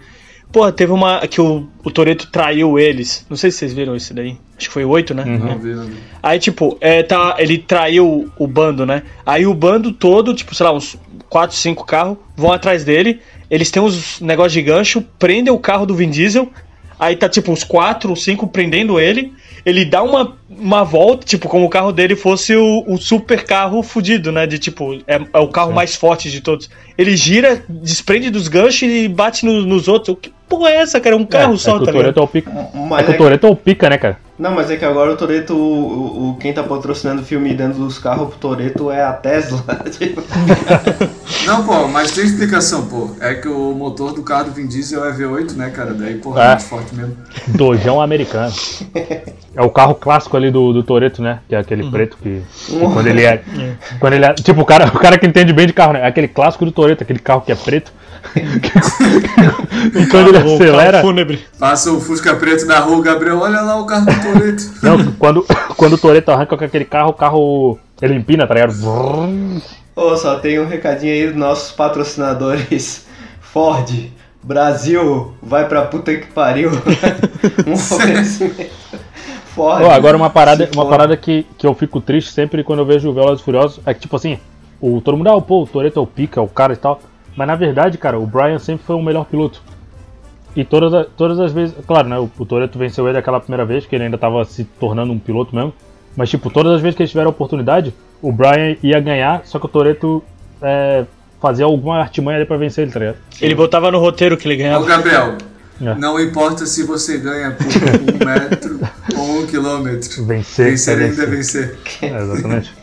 Pô, teve uma. que o, o Toreto traiu eles. Não sei se vocês viram isso daí. Acho que foi oito, né? Não vi, não vi. Aí, tipo, é, tá, ele traiu o bando, né? Aí o bando todo, tipo, sei lá, uns 4, 5 carros, vão atrás dele. Eles têm uns negócios de gancho, prendem o carro do Vin Diesel. Aí tá, tipo, os 4, 5 prendendo ele. Ele dá uma, uma volta, tipo, como o carro dele fosse o, o super carro fudido, né? De tipo, é, é o carro mais forte de todos. Ele gira, desprende dos ganchos e bate no- nos outros. Que porra é essa, cara? É um carro é, só, é que o tá Toreto ligado? é o pica. É Mas que o é, Toreto é o pica, né, cara? não, mas é que agora o Toreto, o, o- o- quem tá patrocinando o filme dentro dos carros pro Toreto é a Tesla. tipo. Não, pô, mas tem explicação, pô. É que o motor do carro do Vin Diesel é V8, né, cara? Daí, porra, É. é muito forte mesmo. Dojão americano. É o carro clássico ali do, do Toreto, né? Que é aquele preto que. que quando ele é. Quando ele é. Tipo, o cara, o cara que entende bem de carro, né? É aquele clássico do Toreto, aquele carro que é preto. e quando ele acelera. fúnebre. Passa o Fusca preto na rua, Gabriel, olha lá o carro do Toreto. Não, quando, quando o Toreto arranca com aquele carro, o carro. Ele empina, tá ligado? Ô, só tem um recadinho aí dos nossos patrocinadores. Ford, Brasil, vai pra puta que pariu. um oferecimento. Ford. Ó, agora uma parada, uma parada que, que eu fico triste sempre quando eu vejo o Velozes Furiosos é que, tipo assim, o, todo mundo, ah, pô, o Toreto é o pica, é o cara e tal. Mas na verdade, cara, o Brian sempre foi o melhor piloto. E todas, a- todas as vezes, claro, né, o, o Toreto venceu ele aquela primeira vez, que ele ainda tava se tornando um piloto mesmo. Mas, tipo, todas as vezes que eles tiveram a oportunidade, o Brian ia ganhar, só que o Toreto é, fazia alguma artimanha ali pra vencer ele, tá ligado? Ele botava no roteiro que ele Ô, ganhava. Gabriel, É. não importa se você ganha por um metro ou um quilômetro. Vencer, Vencer é ainda é vencer. vencer. É, exatamente.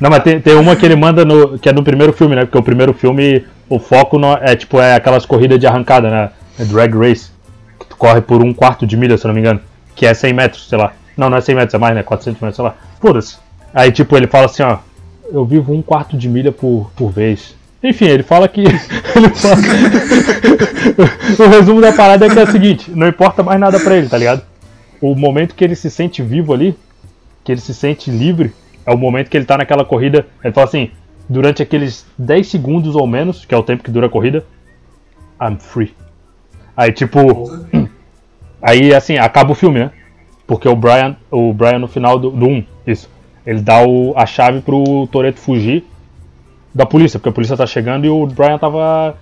Não, mas tem, tem uma que ele manda no. que é no primeiro filme, né? Porque o primeiro filme, o foco no- é tipo, é aquelas corridas de arrancada, né? É drag race. Que tu corre por um quarto de milha, se não me engano. Que é 100 metros, sei lá. Não, não é 100 metros, é mais, né? 400 metros, sei lá. Foda-se. Aí, tipo, ele fala assim, ó. Eu vivo um quarto de milha por, por vez. Enfim, ele fala que. ele fala... o resumo da parada é que é o seguinte: não importa mais nada pra ele, tá ligado? O momento que ele se sente vivo ali, que ele se sente livre, é o momento que ele tá naquela corrida. Ele fala assim: durante aqueles 10 segundos ou menos, que é o tempo que dura a corrida, I'm free. Aí, tipo. Aí, assim, acaba o filme, né? Porque o Brian, o Brian no final do, do 1, isso. Ele dá o, a chave pro Toreto fugir da polícia, porque a polícia tá chegando e o Brian tava,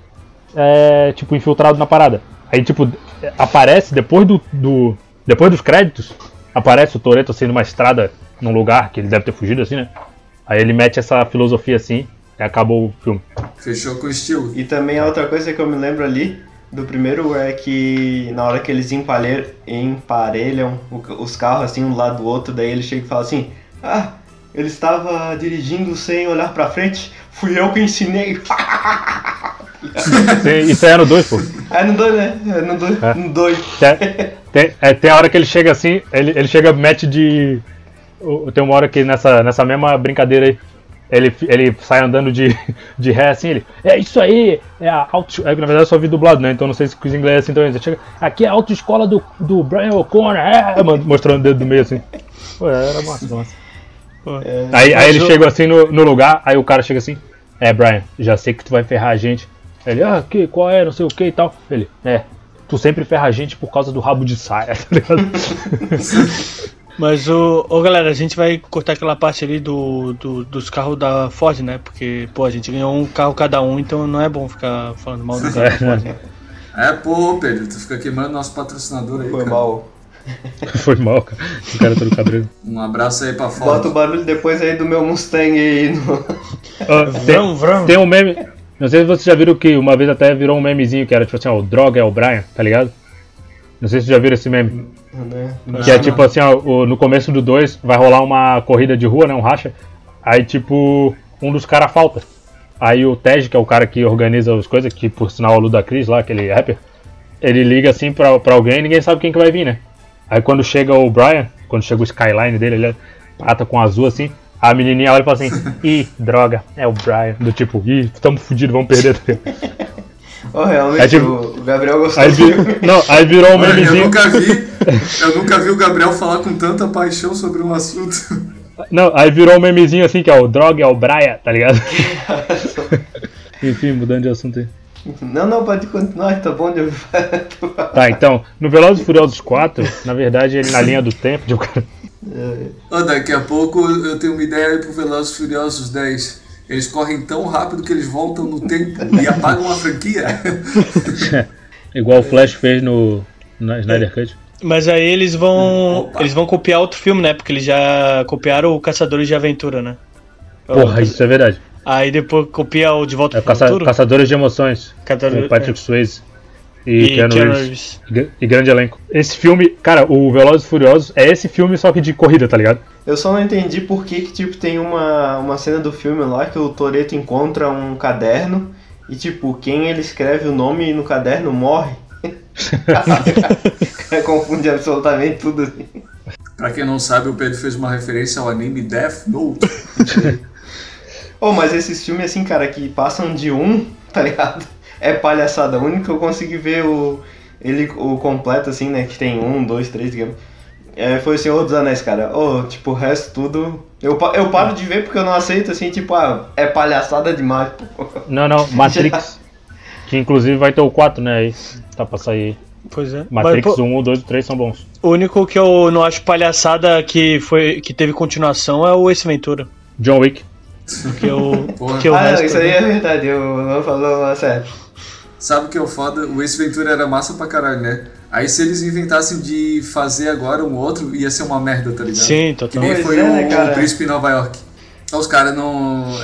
é, tipo, infiltrado na parada. Aí, tipo, aparece, depois do, do depois dos créditos, aparece o Toreto assim numa estrada, num lugar que ele deve ter fugido, assim, né? Aí ele mete essa filosofia assim e acabou o filme. Fechou com estilo. E também a outra coisa que eu me lembro ali do primeiro é que na hora que eles emparelham o- os carros assim um do lado do outro, daí ele chega e fala assim: Ah, ele estava dirigindo sem olhar pra frente, fui eu que ensinei. Isso aí é no 2, pô. É no 2, né? É no 2. É. No 2. Tem, tem, é, tem a hora que ele chega assim, ele, ele chega, mete de. Tem uma hora que nessa, nessa mesma brincadeira aí, ele, ele sai andando de, de ré assim, ele. É isso aí! É a auto. É, que, na verdade eu só vi dublado, né? Então não sei se os inglês é assim também. Ele chega, aqui é a autoescola do, do Brian O'Connor, é! mano, Mostrando o dedo do meio assim. Pô, era massa, massa. É, Aí, aí ele chega assim no, no lugar, aí o cara chega assim, é Brian, já sei que tu vai ferrar a gente. Ele, ah, que, qual é, não sei o que e tal. Ele, é, tu sempre ferra a gente por causa do rabo de saia, tá ligado? Mas o. Ô galera, a gente vai cortar aquela parte ali do, do- dos carros da Ford, né? Porque, pô, a gente ganhou um carro cada um, então não é bom ficar falando mal do carro da Ford. né? É, pô, Pedro, tu fica queimando nosso patrocinador aí, Foi cara. mal. Foi mal, cara. O cara todo cabreiro. Um abraço aí pra Ford. Bota o barulho depois aí do meu Mustang aí no. Ah, tem, Vrum, vrum. tem um meme. Não sei se vocês já viram que uma vez até virou um memezinho que era tipo assim, ó, o droga é o Brian, tá ligado? Não sei se vocês já viram esse meme. Né? Que é tipo assim, ó, o- no começo do 2 vai rolar uma corrida de rua, né? Um racha. Aí, tipo, um dos caras falta. Aí o Tej, que é o cara que organiza as coisas, que por sinal é o Ludacris lá, aquele rapper, ele liga assim pra, pra alguém e ninguém sabe quem que vai vir, né? Aí quando chega o Brian, quando chega o skyline dele, ele é prata com azul assim, a menininha olha e fala assim, ih, droga, é o Brian. Do tipo, ih, tamo fudido, vamos perder. Oh, realmente, É tipo- o Gabriel gostou Aí, não, aí virou um Olha, eu memezinho. nunca vi. Eu nunca vi o Gabriel falar com tanta paixão sobre um assunto. Não, aí virou um memezinho assim, que é o droga é o Brian, tá ligado? Enfim, mudando de assunto aí. Não, não, pode continuar, tá bom de. Tá, então, no Velozes e Furiosos 4, na verdade, ele na linha do tempo, de um cara- Ó, daqui a pouco eu tenho uma ideia aí pro Velozes e Furiosos 10. Eles correm tão rápido que eles voltam no tempo e apagam a franquia. igual o Flash fez no na Snyder Cut. Mas aí eles vão. Opa. Eles vão copiar outro filme, né? Porque eles já copiaram o Caçadores de Aventura, né? Porra, isso é verdade. Aí depois copia o De Volta É o pro caça, Futuro. Caçadores de Emoções, Caçador- com o Patrick Swayze e, E Keanu Reeves. E E grande elenco. Esse filme, cara, o Velozes e Furiosos é esse filme só que de corrida, tá ligado? Eu só não entendi por que, que tipo, tem uma, uma cena do filme lá que o Toreto encontra um caderno e, tipo, quem ele escreve o nome no caderno morre. confunde absolutamente tudo assim. pra quem não sabe, o Pedro fez uma referência ao anime Death Note. Oh, mas esses filmes, assim, cara, que passam de um, tá ligado? É palhaçada. O único que eu consegui ver o, ele, o completo, assim, né? Que tem um, dois, três, digamos. É, foi o Senhor dos Anéis, cara. Oh, tipo, o resto tudo. Eu, eu paro de ver porque eu não aceito, assim, tipo, ah, é palhaçada demais. pô. Não, não, Matrix. que inclusive vai ter o 4, né? Aí, tá pra sair. Pois é. Matrix Mas, pô, 1, o 2 e o 3 são bons. o único que eu não acho palhaçada que, foi, que teve continuação é o Ace Ventura. John Wick. Que eu. Porra. que o ah, não, resto- isso aí é verdade, eu não falou sério. Sabe o que é o foda? O Ace Ventura era massa pra caralho, né? Aí se eles inventassem de fazer agora um outro, ia ser uma merda, tá ligado? Sim, Que total. nem foi é, o, né, cara? o Príncipe em Nova York. Então os caras não.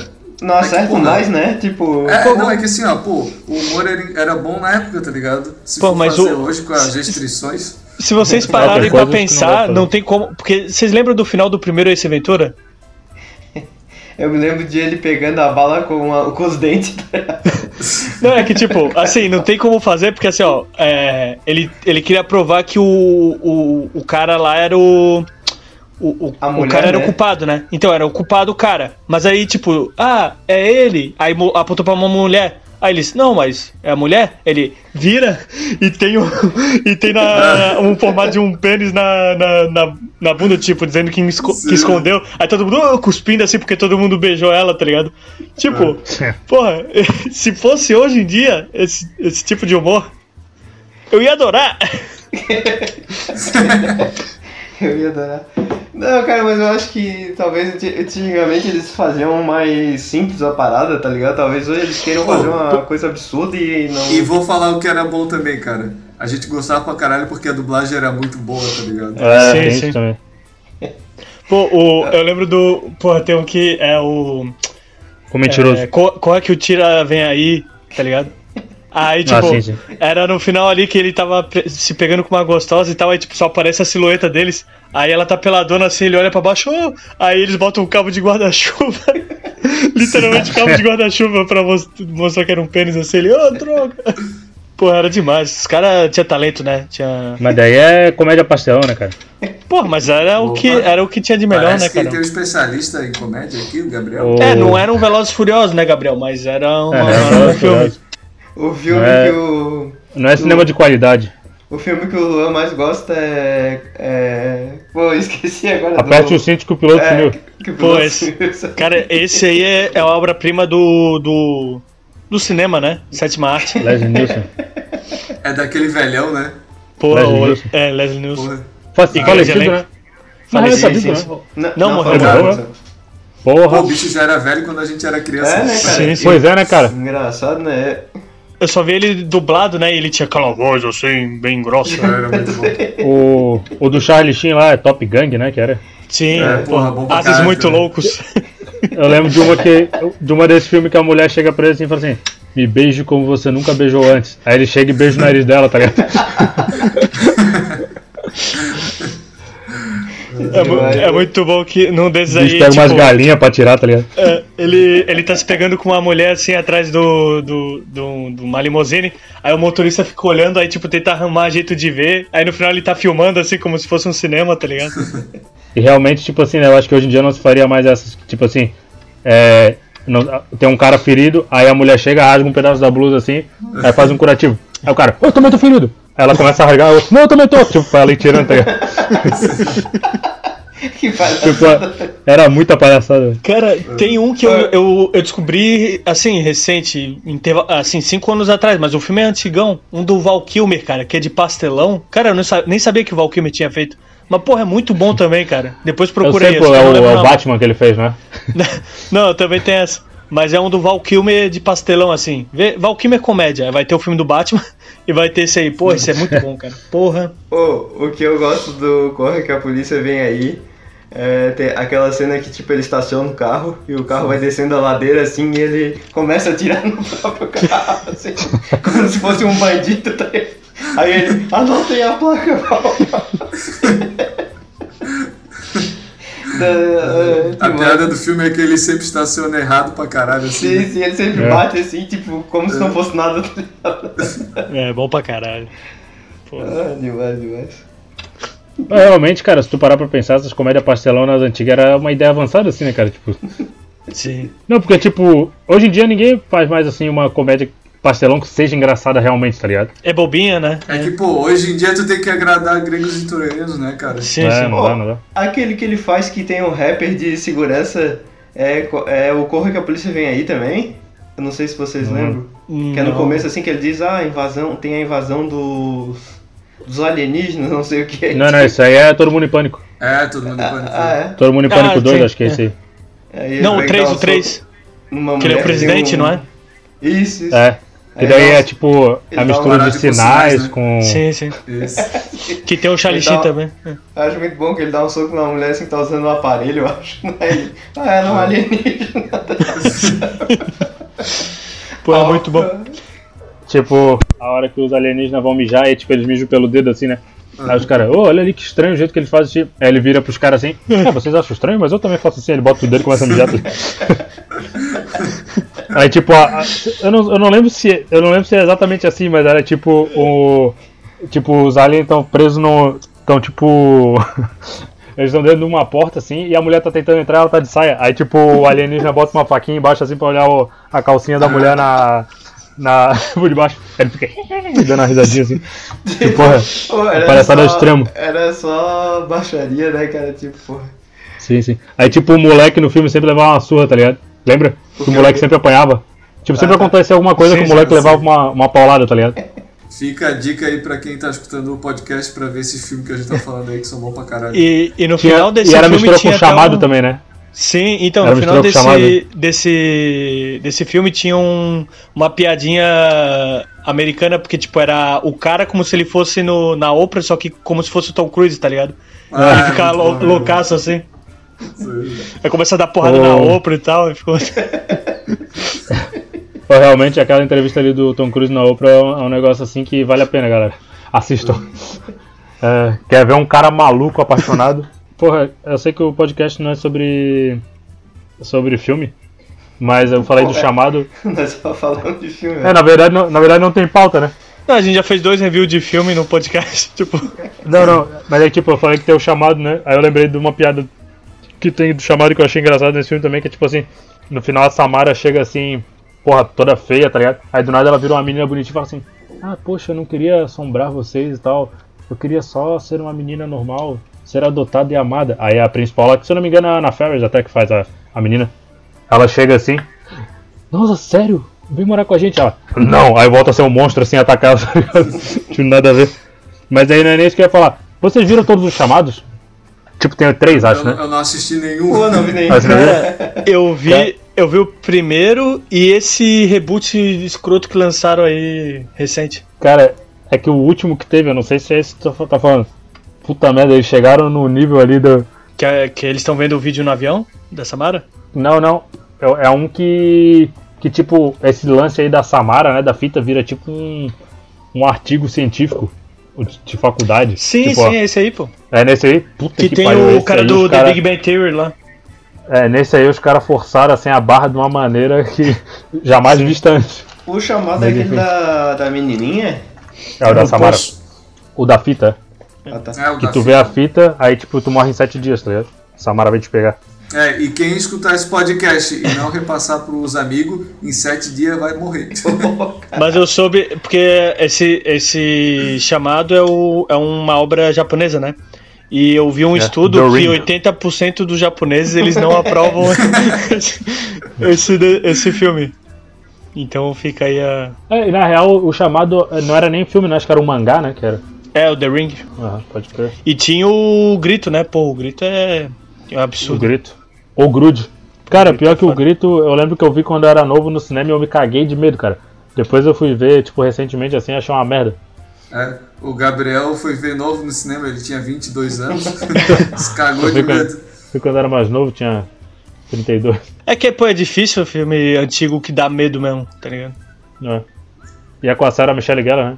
Não acertam porra. mais, né? Tipo. É, pô, não, é que assim, ó, pô, o humor era, bom na época, tá ligado? Se Pô, for mas fazer o- hoje com as restrições. Se vocês Não, pararem pra que não pensar, não, fazer. tem como. Porque vocês lembram do final do primeiro Ace Ventura? Eu me lembro de ele pegando a bala com, a- com os dentes. Não, é que tipo, assim, não tem como fazer, porque assim, ó, é, ele, ele queria provar que o, o, o cara lá era o. O, o, A o mulher, cara era o né? culpado, né? Então era o culpado o cara. Mas aí, tipo, ah, é ele. Aí apontou pra uma mulher. Aí eles, não, mas é a mulher? Ele vira e tem, um, e tem na, um formato de um pênis na, na, na, na bunda, tipo, dizendo que, esco- Sim. que escondeu. Aí todo mundo "Oh", cuspindo assim, porque todo mundo beijou ela, tá ligado? Tipo, porra, se fosse hoje em dia esse, esse tipo de humor, eu ia adorar. Eu ia adorar. Não, cara, mas eu acho que talvez anti- antigamente eles faziam mais simples a parada, tá ligado? Talvez hoje eles queiram fazer uma coisa absurda e não. E vou falar o que era bom também, cara. A gente gostava pra caralho porque a dublagem era muito boa, tá ligado? É, Sim, sim. também. Pô, o, eu lembro do. Porra, tem um que é o. Com mentiroso. É, qual, qual é que o tira vem aí, tá ligado? Aí, tipo, Ah, sim, sim. era no final ali que ele tava se pegando com uma gostosa e tal, aí, tipo, só aparece a silhueta deles. Aí ela tá peladona assim, ele olha pra baixo, "Oh!" aí eles botam um cabo de guarda-chuva. Literalmente cabo de guarda-chuva pra mos- mostrar que era um pênis assim, ele, ô, droga. Pô, era demais. Os caras tinham talento, né? Tinha. Mas daí é comédia pastelão, né, cara? Pô, mas era o que, era o que tinha de melhor, Parece né, cara? tem um especialista em comédia aqui, o Gabriel. O- É, não era um Velozes e Furiosos, né, Gabriel? Mas era um, É, um é, filme. O filme É. que o. Não é cinema de qualidade. O filme que o Luan mais gosta é. é... Pô, esqueci agora Aperte do. o cinto que o piloto é, sumiu. que o Pô, piloto esse- sumiu. Cara, esse aí é, é a obra-prima do, do. do cinema, né? Sétima arte. Leslie Nielsen. É daquele velhão, né? Pô, Leslie o- Nielsen. é, Leslie Nielsen. Falecido, né? né? Não, Falecido, sabido, sim, né? Não, Não, morreu, morreu, nada. né? Pô, Porra. o bicho já era velho quando a gente era criança. É, né, cara? Sim, sim. Pois é, né, cara? Engraçado, né? Eu só vi ele dublado, né? E ele tinha aquela voz assim, bem grossa. Era muito bom. O, o do Charlie Sheen lá é Top Gang, né? Que era. Sim, É, porra, bom pra Ases muito né? loucos. Eu lembro de uma que. De uma desse filme que a mulher chega pra ele assim e fala assim: Me beije como você nunca beijou antes. Aí ele chega e beija o nariz dela, tá ligado? É, mu- é muito bom que num desses O bicho aí. pega umas tipo, galinhas pra tirar, tá ligado? é, ele, ele tá se pegando com uma mulher assim atrás do, do, do, de uma limusine. Aí o motorista fica olhando, aí tipo, tenta arrumar jeito de ver. Aí no final ele tá filmando assim como se fosse um cinema, tá ligado? E realmente, tipo assim, né? Eu acho que hoje em dia não se faria mais essas. Tipo assim. É, não- tem um cara ferido, aí a mulher chega, rasga um pedaço da blusa assim, aí faz um curativo. Aí o cara, eu também tô ferido. Ela começa a rasgar, eu, não, eu também tô. Tipo, ali tirando, tá que faz. Tipo, era muita palhaçada. Cara, tem um que eu, eu, eu descobri, assim, recente, assim, cinco anos atrás, mas o filme é antigão. Um do Val Kilmer, cara, que é de pastelão. Cara, eu não sa- nem sabia que o Val Kilmer tinha feito. Mas, porra, é muito bom também, cara. Depois Eu procurei sei, esse, pô, é eu não o, é o. Batman que ele fez, né? Não, também tem essa. Mas é um do Val Kilmer de pastelão, assim. Vê, Val Kilmer comédia. Vai ter o filme do Batman e vai ter esse aí. Porra, esse é muito bom, cara. Porra. Pô, o que eu gosto do Corre que a polícia vem aí é tem aquela cena que tipo ele estaciona o carro e o carro vai descendo a ladeira assim e ele começa a atirar no próprio carro, assim, como se fosse um bandido, tá? Aí ele, anotem a placa, Da- é, A demais. piada do filme é que ele sempre estaciona errado pra caralho, assim. Sim, né? sim, ele sempre É. bate assim, tipo, como se não fosse nada. tá? É, bom pra caralho. Porra. Ah, demais, demais. Mas, realmente, cara, se tu parar pra pensar, essas comédias pastelonas antigas era uma ideia avançada, assim, né, cara? Tipo. Sim. Não, porque, tipo, hoje em dia ninguém faz mais, assim, uma comédia pastelão que seja engraçada realmente, tá ligado? É bobinha, né? É que, pô, hoje em dia tu tem que agradar gregos e turenos, né, cara? Sim, é, sim. não dá, não dá. Aquele que ele faz que tem um rapper de segurança é, é o Corre que a polícia vem aí também. Eu não sei se vocês Uhum. lembram. Que é no Não. começo assim que ele diz, ah, invasão, tem a invasão dos. dos alienígenas, não sei o que. Não, não, isso aí é Todo Mundo em Pânico. É, todo mundo pode Ah, é? Todo Mundo em Ah, Pânico 2, sim, acho que é esse aí. Aí ele Não, o dar 3, um o 3. soco numa Que ele é o presidente, um- não é? Isso, isso. É. Que Aí daí é um- tipo a mistura de sinais né? com. Sim, sim. Isso. Que tem o Então- também. É. Eu acho muito bom que ele dá um soco numa mulher assim que tá usando um aparelho, eu acho. Aí ele, ah, ela é um alienígena. Pô, é muito bom. Tipo, a hora que os alienígenas vão mijar e tipo, eles mijam pelo dedo assim, né? Aí os caras, ô, olha ali que estranho o jeito que eles fazem. Aí ele vira pros caras assim, é, vocês acham estranho, mas eu também faço assim, ele bota o dedo e começa a mijar. Aí tipo, a- a- eu, não, eu não lembro se. Eu não lembro se é exatamente assim, mas era tipo o. Tipo, os aliens estão presos no. Estão tipo. Eles estão dentro de uma porta assim e a mulher tá tentando entrar, ela tá de saia. Aí tipo, o alienígena bota uma faquinha embaixo assim pra olhar o- a calcinha da mulher na. Na. por debaixo. Aí ele fica dando uma risadinha assim. Tipo, porra. Pô, era palhaçada só- extremo. Era só baixaria, né, cara? Tipo, porra. Sim, sim. Aí tipo, o moleque no filme sempre levava uma surra, tá ligado? Lembra? Que o moleque sempre apanhava. Tipo, sempre Ah, tá. acontecia alguma coisa Sim, que o moleque sim, levava uma, uma paulada, tá ligado? Fica a dica aí pra quem tá escutando o podcast pra ver esse filme que a gente tá falando aí, que são bons pra caralho. E, e no Tinha- final desse e era filme mistura tinha com chamado um- também, né? Sim, então, Era no final mistura com desse, desse, desse filme tinha um, uma piadinha americana, porque, tipo, era o cara como se ele fosse no, na Oprah, só que como se fosse o Tom Cruise, tá ligado? Ah, ele fica muito lou- bom, loucaço assim. Sim. Aí começa a dar porrada Oh. na Oprah e tal, e ficou... Pô, realmente, aquela entrevista ali do Tom Cruise na Oprah é um, é um negócio assim que vale a pena, galera. Assistam. É, quer ver um cara maluco, apaixonado? Porra, eu sei que o podcast não é sobre. sobre filme. Mas eu falei do é. chamado. Nós só falamos de filme. É, na verdade, não, na verdade não tem pauta, né? Não, a gente já fez dois reviews de filme no podcast, tipo. Não, não, mas é tipo, eu falei que tem o chamado, né? Aí eu lembrei de uma piada que tem do chamado que eu achei engraçado nesse filme também, que é tipo assim, no final a Samara chega assim, porra, toda feia, tá ligado? Aí do nada ela vira uma menina bonitinha e fala assim, ah, poxa, eu não queria assombrar vocês e tal, eu queria só ser uma menina normal, ser adotada e amada. Aí a principal lá, que se eu não me engano é a Ana Ferris até que faz a, a menina, ela chega assim, nossa, sério? Vem morar com a gente? Ela, não, aí volta a ser um monstro assim, atacar tá ligado? Tipo, nada a ver. Mas aí não é nem isso que eu ia falar. Vocês viram todos os chamados? Tipo, tem três, acho, eu, né? eu não assisti nenhum. Pô, não vi nem. Mas, né? Eu vi. Eu vi o primeiro e esse reboot escroto que lançaram aí recente. Cara, é que o último que teve, eu não sei se é esse que tu tá falando. Puta merda, eles chegaram no nível ali do. Que, é- que eles estão vendo o vídeo no avião da Samara? Não, não. É, é um que. Que tipo, esse lance aí da Samara, né? Da fita vira tipo um. Um artigo científico de de faculdade. Sim, Tipo, sim, ó, é esse aí, pô. É nesse aí? Puta Que, que, tem pariu, o cara aí do The cara- Big Bang Theory lá. É, nesse aí os caras forçaram assim a barra de uma maneira que jamais vista antes. O chamado é aquele da, da menininha? É o da Samara. posso- O da fita. Ah, tá. É, Que tu vê a fita, aí tipo, tu morre em sete dias, tá ligado? Samara vem te pegar. É, e quem escutar esse podcast e não repassar pros amigos, em sete dias vai morrer. Mas eu soube, porque esse, esse chamado é, o, é uma obra japonesa, né? E eu vi um É, estudo que Ring. 80% dos japoneses eles não aprovam esse, esse, filme. Então fica aí a. É, e na real, o chamado não era nem filme, não, acho que era um mangá, né? Que era. É, o The Ring. Aham, pode crer. E tinha o grito, né? Pô, o grito é, é um O absurdo. grito. O grude. Cara, grito pior é que o grito, eu lembro que eu vi quando eu era novo no cinema e eu me caguei de medo, cara. Depois eu fui ver, tipo, recentemente assim, achei uma merda. É, o Gabriel foi ver novo no cinema, ele tinha 22 anos. Se cagou de quando, medo. fui quando eu era mais novo, tinha 32. É que, pô, é difícil o filme antigo que dá medo mesmo, tá ligado? né? E é com a Sarah Michelle Gellar, né?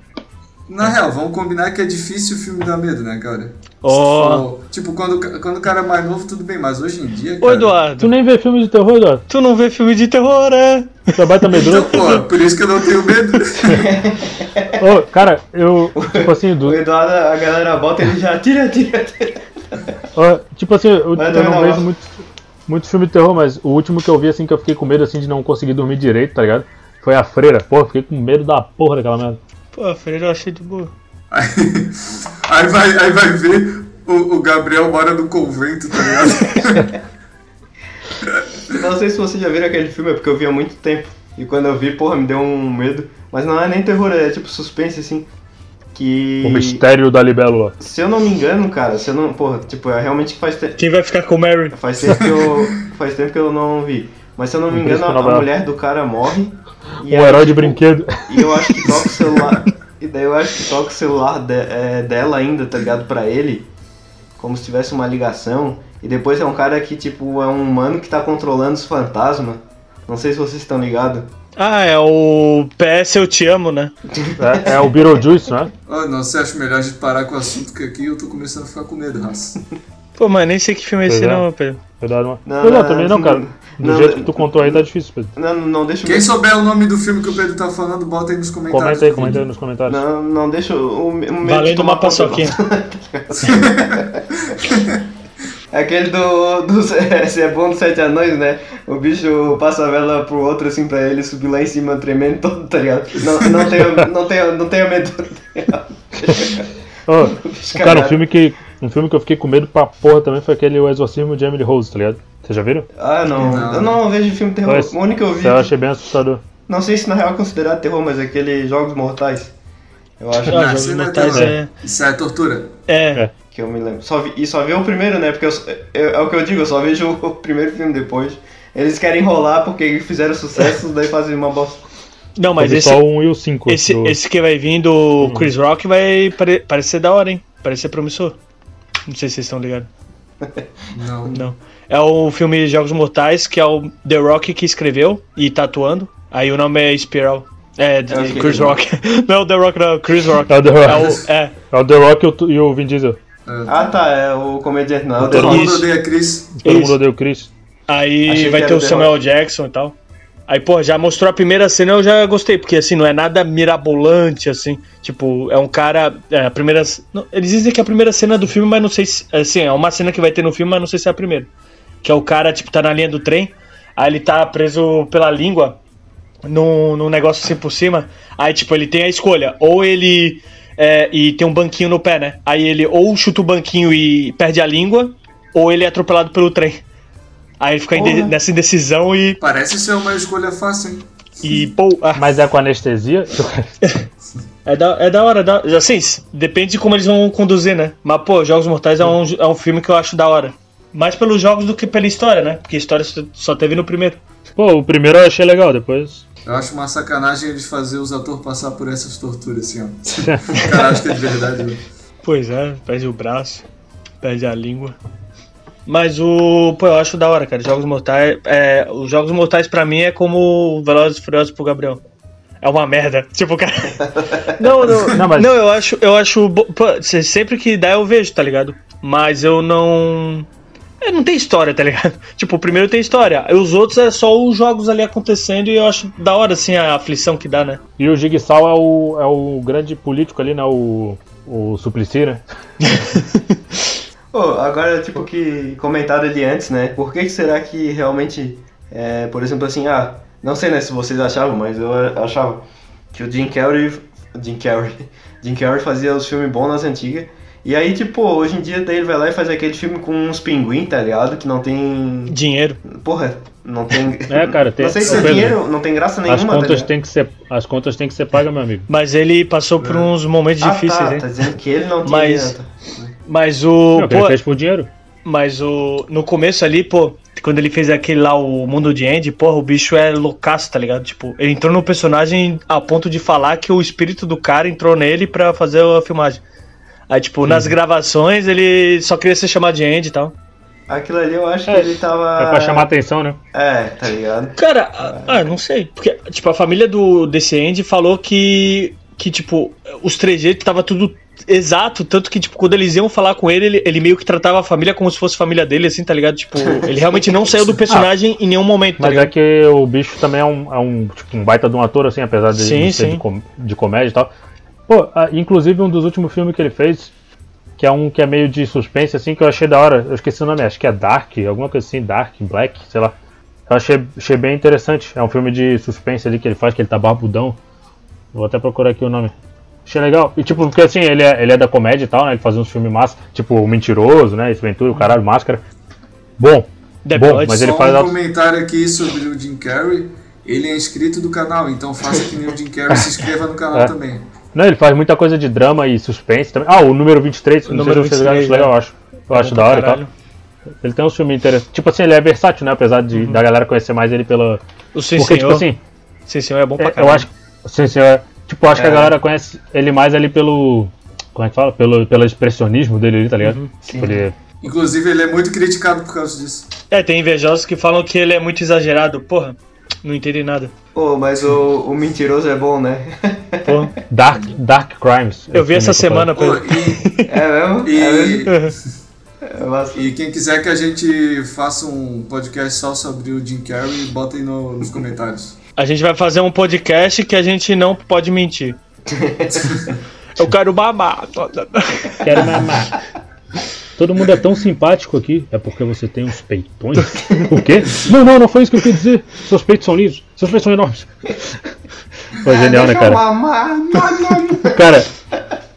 Na real, vamos combinar que é difícil o filme dar medo, né, cara? Ó. Tipo, quando, quando o cara é mais novo, tudo bem, mas hoje em dia. Ô, Cara, Eduardo, Tu nem vê filme de terror, Eduardo? tu não vê filme de terror, é? Tu é baita medroso. Então, pô, por isso que eu não tenho medo. Ô, cara, eu, tipo assim, do, O Eduardo, a galera bota ele já tira, tira, tira. Tipo assim, eu, eu um não vejo muito, muito filme de terror, mas o último que eu vi, assim, que eu fiquei com medo, assim, de não conseguir dormir direito, tá ligado? Foi A Freira. Pô, eu fiquei com medo da porra daquela merda. Pô, a freira eu achei de boa. Aí, aí vai, aí vai ver, o, o Gabriel mora no convento, tá ligado? Não sei se vocês já viram aquele filme, é porque eu vi há muito tempo. E quando eu vi, porra, me deu um medo. Mas não é nem terror, é tipo suspense, assim. Que. O mistério da libélula. Se eu não me engano, cara, se eu não. Porra, tipo, é realmente que faz tempo. Quem vai ficar com o Mary? Faz tempo que eu. faz tempo que eu não vi. Mas se eu não me engano, a, a mulher do cara morre. E Um aí, herói de tipo, brinquedo. E eu acho que toca o celular. e daí eu acho que toca o celular de- é, dela ainda, tá ligado? Pra ele. Como se tivesse uma ligação. E depois é um cara que, tipo, é um humano que tá controlando os fantasmas. Não sei se vocês estão ligados. Ah, é o PS Eu Te Amo, né? É, é o Beetlejuice, né? Oh, não, você acha melhor a gente parar com o assunto que aqui eu tô começando a ficar com medo, raça. Pô, mas nem sei que filme é esse é. não, Pedro. Cuidado, mano. Não, Não, também não, cara. Do não, jeito que tu contou aí tá difícil, Pedro. Não, não deixa o Quem souber o nome do filme que o Pedro tá falando, bota aí nos comentários. Comenta aí, comenta aí nos comentários. Não, não deixa o, o medo de Valendo tomar uma paçoquinha. É Aquele do, do se é bom dos sete anões, né? O bicho passa a vela pro outro assim pra ele subir lá em cima tremendo todo, tá ligado? Não, não tenha, não tenha, não tenha medo. Bicho cara, um filme, que, um filme que eu fiquei com medo pra porra também foi aquele O Exorcismo de Emily Rose, tá ligado? Vocês já viram? Ah, não. Não. Eu não vejo filme terror. Esse- O único que eu vi. eu achei bem assustador. Não sei se na real é considerado terror, mas aquele Jogos Mortais. Eu acho Ah, Não, Jogos é Mortais é... Isso é tortura. É, que eu me lembro. Só vi, e só vi o primeiro, né? Porque eu, eu- é o que eu digo, eu só vejo o primeiro filme depois. Eles querem enrolar porque fizeram sucesso, daí fazem uma bosta. Não, mas esse, só o 1 e o 5. esse, do- esse que vai vir do Chris Rock vai pare- parecer da hora, hein? Parecer promissor. Não sei se vocês estão ligados. Não. Não. É o filme Jogos Mortais, que é o The Rock que escreveu e tá atuando. Aí o nome é Spiral. É, Ok. Chris Rock. Não é o The Rock, não, é o Chris Rock. É o The Rock. É o, é, É o The Rock e o, e o Vin Diesel. Ah tá, é o comediante, não. é o The Todo Rock. mundo odeia Chris. Todo Isso. mundo odeia o Chris. Aí Achei vai ter o Samuel Jackson e tal. Aí, pô, já mostrou a primeira cena, eu já gostei, porque assim, não é nada mirabolante, assim. Tipo, é um cara. É, a primeira. não, eles dizem que é a primeira cena do filme, mas não sei se. Assim, é uma cena que vai ter no filme, mas não sei se é a primeira. Que é o cara, tipo, tá na linha do trem, aí ele tá preso pela língua num, num negócio assim por cima. Aí, tipo, ele tem a escolha. Ou ele. é, e tem um banquinho no pé, né? Aí ele ou chuta o banquinho e perde a língua, ou ele é atropelado pelo trem. Aí ele fica inde- nessa indecisão e. Parece ser uma escolha fácil, hein? e pô, ah, Mas é com anestesia? é, da, é da hora. Da, assim, depende de como eles vão conduzir, né? Mas, pô, Jogos Mortais é um, é um filme que eu acho da hora. Mais pelos jogos do que pela história, né? Porque a história só, só teve no primeiro. Pô, o primeiro eu achei legal, depois. Eu acho uma sacanagem eles fazer os atores passar por essas torturas, assim, ó. Cara, acho que é de verdade. né? Pois é, perde o braço, perde a língua. Mas o. Pô, eu acho da hora, cara. Jogos Mortais. É, os Jogos Mortais pra mim é como Velozes e Furiosos pro Gabriel. É uma merda. Tipo, cara. Não, não, Não, mas- não, eu acho. Eu acho. bo- pô, se- sempre que dá eu vejo, tá ligado? Mas eu não. É, não tem história, tá ligado? Tipo, o primeiro tem história. E os outros é só os jogos ali acontecendo e eu acho da hora, assim, a aflição que dá, né? E o Jigsaw é o, é o grande político ali, né? O, o Suplicy, né? Pô, agora, tipo, que comentaram ali antes, né? Por que será que realmente, é, por exemplo, assim, ah, não sei né, se vocês achavam, mas eu achava que o Jim Carrey, Jim Carrey, Jim Carrey fazia os filmes bons nas antigas. E aí, tipo, hoje em dia daí ele vai lá e faz aquele filme com uns pinguim, tá ligado? Que não tem. Dinheiro. Porra, não tem. É, cara, tem- Não sei se é dinheiro, não tem graça As nenhuma, tá contas, ligado? tem que ser, as contas têm que ser pagas, meu amigo. Mas ele passou por uns momentos Ah, difíceis, tá, hein? tá dizendo que ele não tinha. Mas- tá. Mas o. Não, que ele pô, fez por dinheiro. mas o. No começo ali, pô, quando ele fez aquele lá, o Mundo de Andy, porra, o bicho é loucaço, tá ligado? Tipo, ele entrou no personagem a ponto de falar que o espírito do cara entrou nele pra fazer a filmagem. Aí, tipo, nas gravações ele só queria ser chamado de Andy e tal. Aquilo ali eu acho que É, ele tava. É pra chamar atenção, né? É, tá ligado? Cara, ah, ah, não sei. Porque, tipo, a família do desse Andy falou que, que tipo, os trejeitos tava tudo exato, tanto que, tipo, quando eles iam falar com ele, ele, ele meio que tratava a família como se fosse família dele, assim, tá ligado? Tipo, ele realmente não saiu do personagem em nenhum momento, tá Mas é que o bicho também é um, é um, tipo, um baita de um ator, assim, apesar de, Sim, ser sim. de, com- de comédia e tal. Pô, ah, inclusive um dos últimos filmes que ele fez, que é um que é meio de suspense, assim, que eu achei da hora. Eu esqueci o nome, acho que é Dark, alguma coisa assim, Dark, Black, sei lá. Eu achei, achei bem interessante. É um filme de suspense ali que ele faz, que ele tá barbudão. Vou até procurar aqui o nome. Achei legal. E tipo, porque assim, ele é, ele é da comédia e tal, né? Ele faz uns filmes massa, tipo O Mentiroso, né? Esse Ventura, o caralho, Máscara. Bom, The bom, Bloods. mas ele Só faz um comentário aqui sobre o Jim Carrey. Ele é inscrito do canal, então faça que nem o Jim Carrey se inscreva no canal É. também. Não, ele faz muita coisa de drama e suspense também. Ah, o número 23, O não número sei se vocês 23, acham legal, é. eu acho. Eu É acho da hora e tal. caralho. Ele tem uns filmes interessantes. Tipo assim, ele é versátil, né? Apesar de, Uhum. da galera conhecer mais ele pela. O Sim Porque, Senhor. tipo assim, Sim Senhor é bom pra é, caralho. eu acho. Sim, sim, é, tipo, acho que a É. galera conhece ele mais ali pelo. Como é que fala? Pelo, pelo expressionismo dele ali, tá ligado? Uhum. Tipo, ele. Inclusive, ele é muito criticado por causa disso. É, tem invejosos que falam que ele é muito exagerado. Porra, não entendi nada. Pô, mas o, o mentiroso é bom, né? Pô, Dark, Dark Crimes. eu vi essa semana, Pô, e, É mesmo? É mesmo? e, É e quem quiser que a gente faça um podcast só sobre o Jim Carrey, botem no- nos comentários. A gente vai fazer um podcast que a gente não pode mentir. Eu quero mamar. Quero mamar. Todo mundo é tão simpático aqui. É porque você tem uns peitões? O quê? Não, não, não foi isso que eu quis dizer. Seus peitos são lisos. Seus peitos são enormes. Foi genial, né, cara? mamar. Não, não. Cara,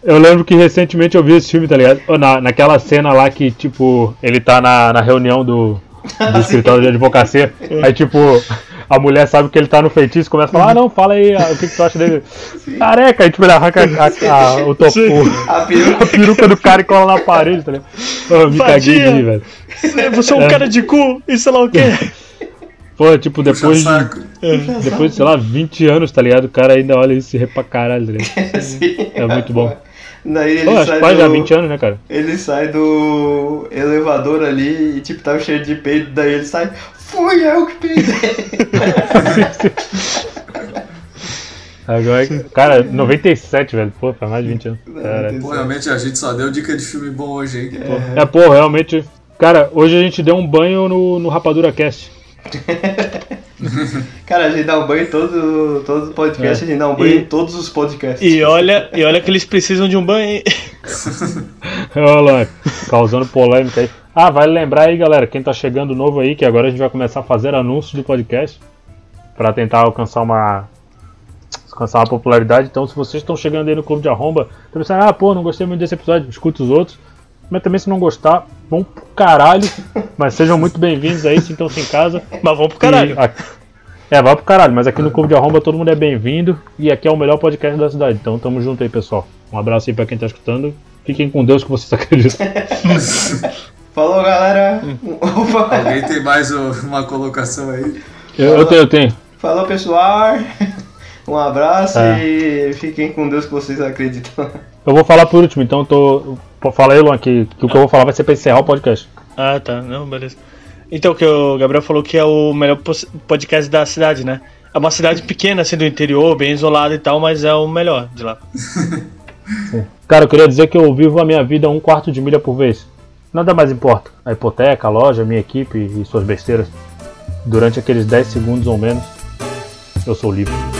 eu lembro que recentemente eu vi esse filme, tá ligado? Na, naquela cena lá que, tipo, ele tá na, na reunião do, do escritório de advocacia. Aí, tipo, a mulher sabe que ele tá no feitiço e começa a falar: Ah, não, fala aí, ah, o que, que tu acha dele? Careca! Aí, tipo, ele arranca a, a- o topo, A a peruca. peruca do cara e cola na parede, tá ligado? Eu me caguei de rir, velho. Você é um cara de cu e sei lá o quê. Pô, tipo, depois de, saco. depois de, sei lá, 20 anos, tá ligado? O cara ainda olha isso e ri pra caralho, tá ligado? Sim. É muito bom. Daí ele Pô, acho sai já do... 20 anos, né, cara? Ele sai do elevador ali e tipo, tava cheio de peido, daí ele sai, fui eu que peidei. Agora, cara, 97, velho. Pô, faz mais de 20 anos. Cara, Pô, realmente a gente só deu dica de filme bom hoje, hein? é, pô, realmente. Cara, hoje a gente deu um banho no, no Rapadura Cast. Cara, a gente dá um banho em todo, todo podcast, É. a gente dá um banho E- em todos os podcasts. E olha, e olha que eles precisam de um banho. Olha lá, causando polêmica aí. Ah, vale lembrar aí, galera, quem tá chegando novo aí, que agora a gente vai começar a fazer anúncios do podcast pra tentar alcançar uma alcançar uma popularidade. Então, se vocês estão chegando aí no Clube de Arromba, estão pensando, ah, pô, não gostei muito desse episódio, escuta os outros. Mas também, se não gostar, vão pro caralho. Mas sejam muito bem-vindos aí, sintam-se em casa. Mas vamos pro caralho. E a- É, vai pro caralho, mas aqui no Clube de Arromba todo mundo é bem-vindo e aqui é o melhor podcast da cidade. Então tamo junto aí, pessoal. Um abraço aí pra quem tá escutando. Fiquem com Deus que vocês acreditam. Falou, galera. Opa. Alguém tem mais uma colocação aí? Eu, eu tenho, eu tenho. Falou, pessoal. Um abraço É. e fiquem com Deus que vocês acreditam. Eu vou falar por último, então eu tô. Fala aí, Luan, que, que o que eu vou falar vai ser pra encerrar o podcast. Ah, tá. Não, beleza. Então, que o Gabriel falou que é o melhor podcast da cidade, né? É uma cidade pequena, assim, do interior, bem isolada e tal, mas é o melhor de lá. Cara, eu queria dizer que eu vivo a minha vida um quarto de milha por vez. Nada mais importa. A hipoteca, a loja, a minha equipe e suas besteiras. Durante aqueles 10 segundos ou menos, eu sou livre.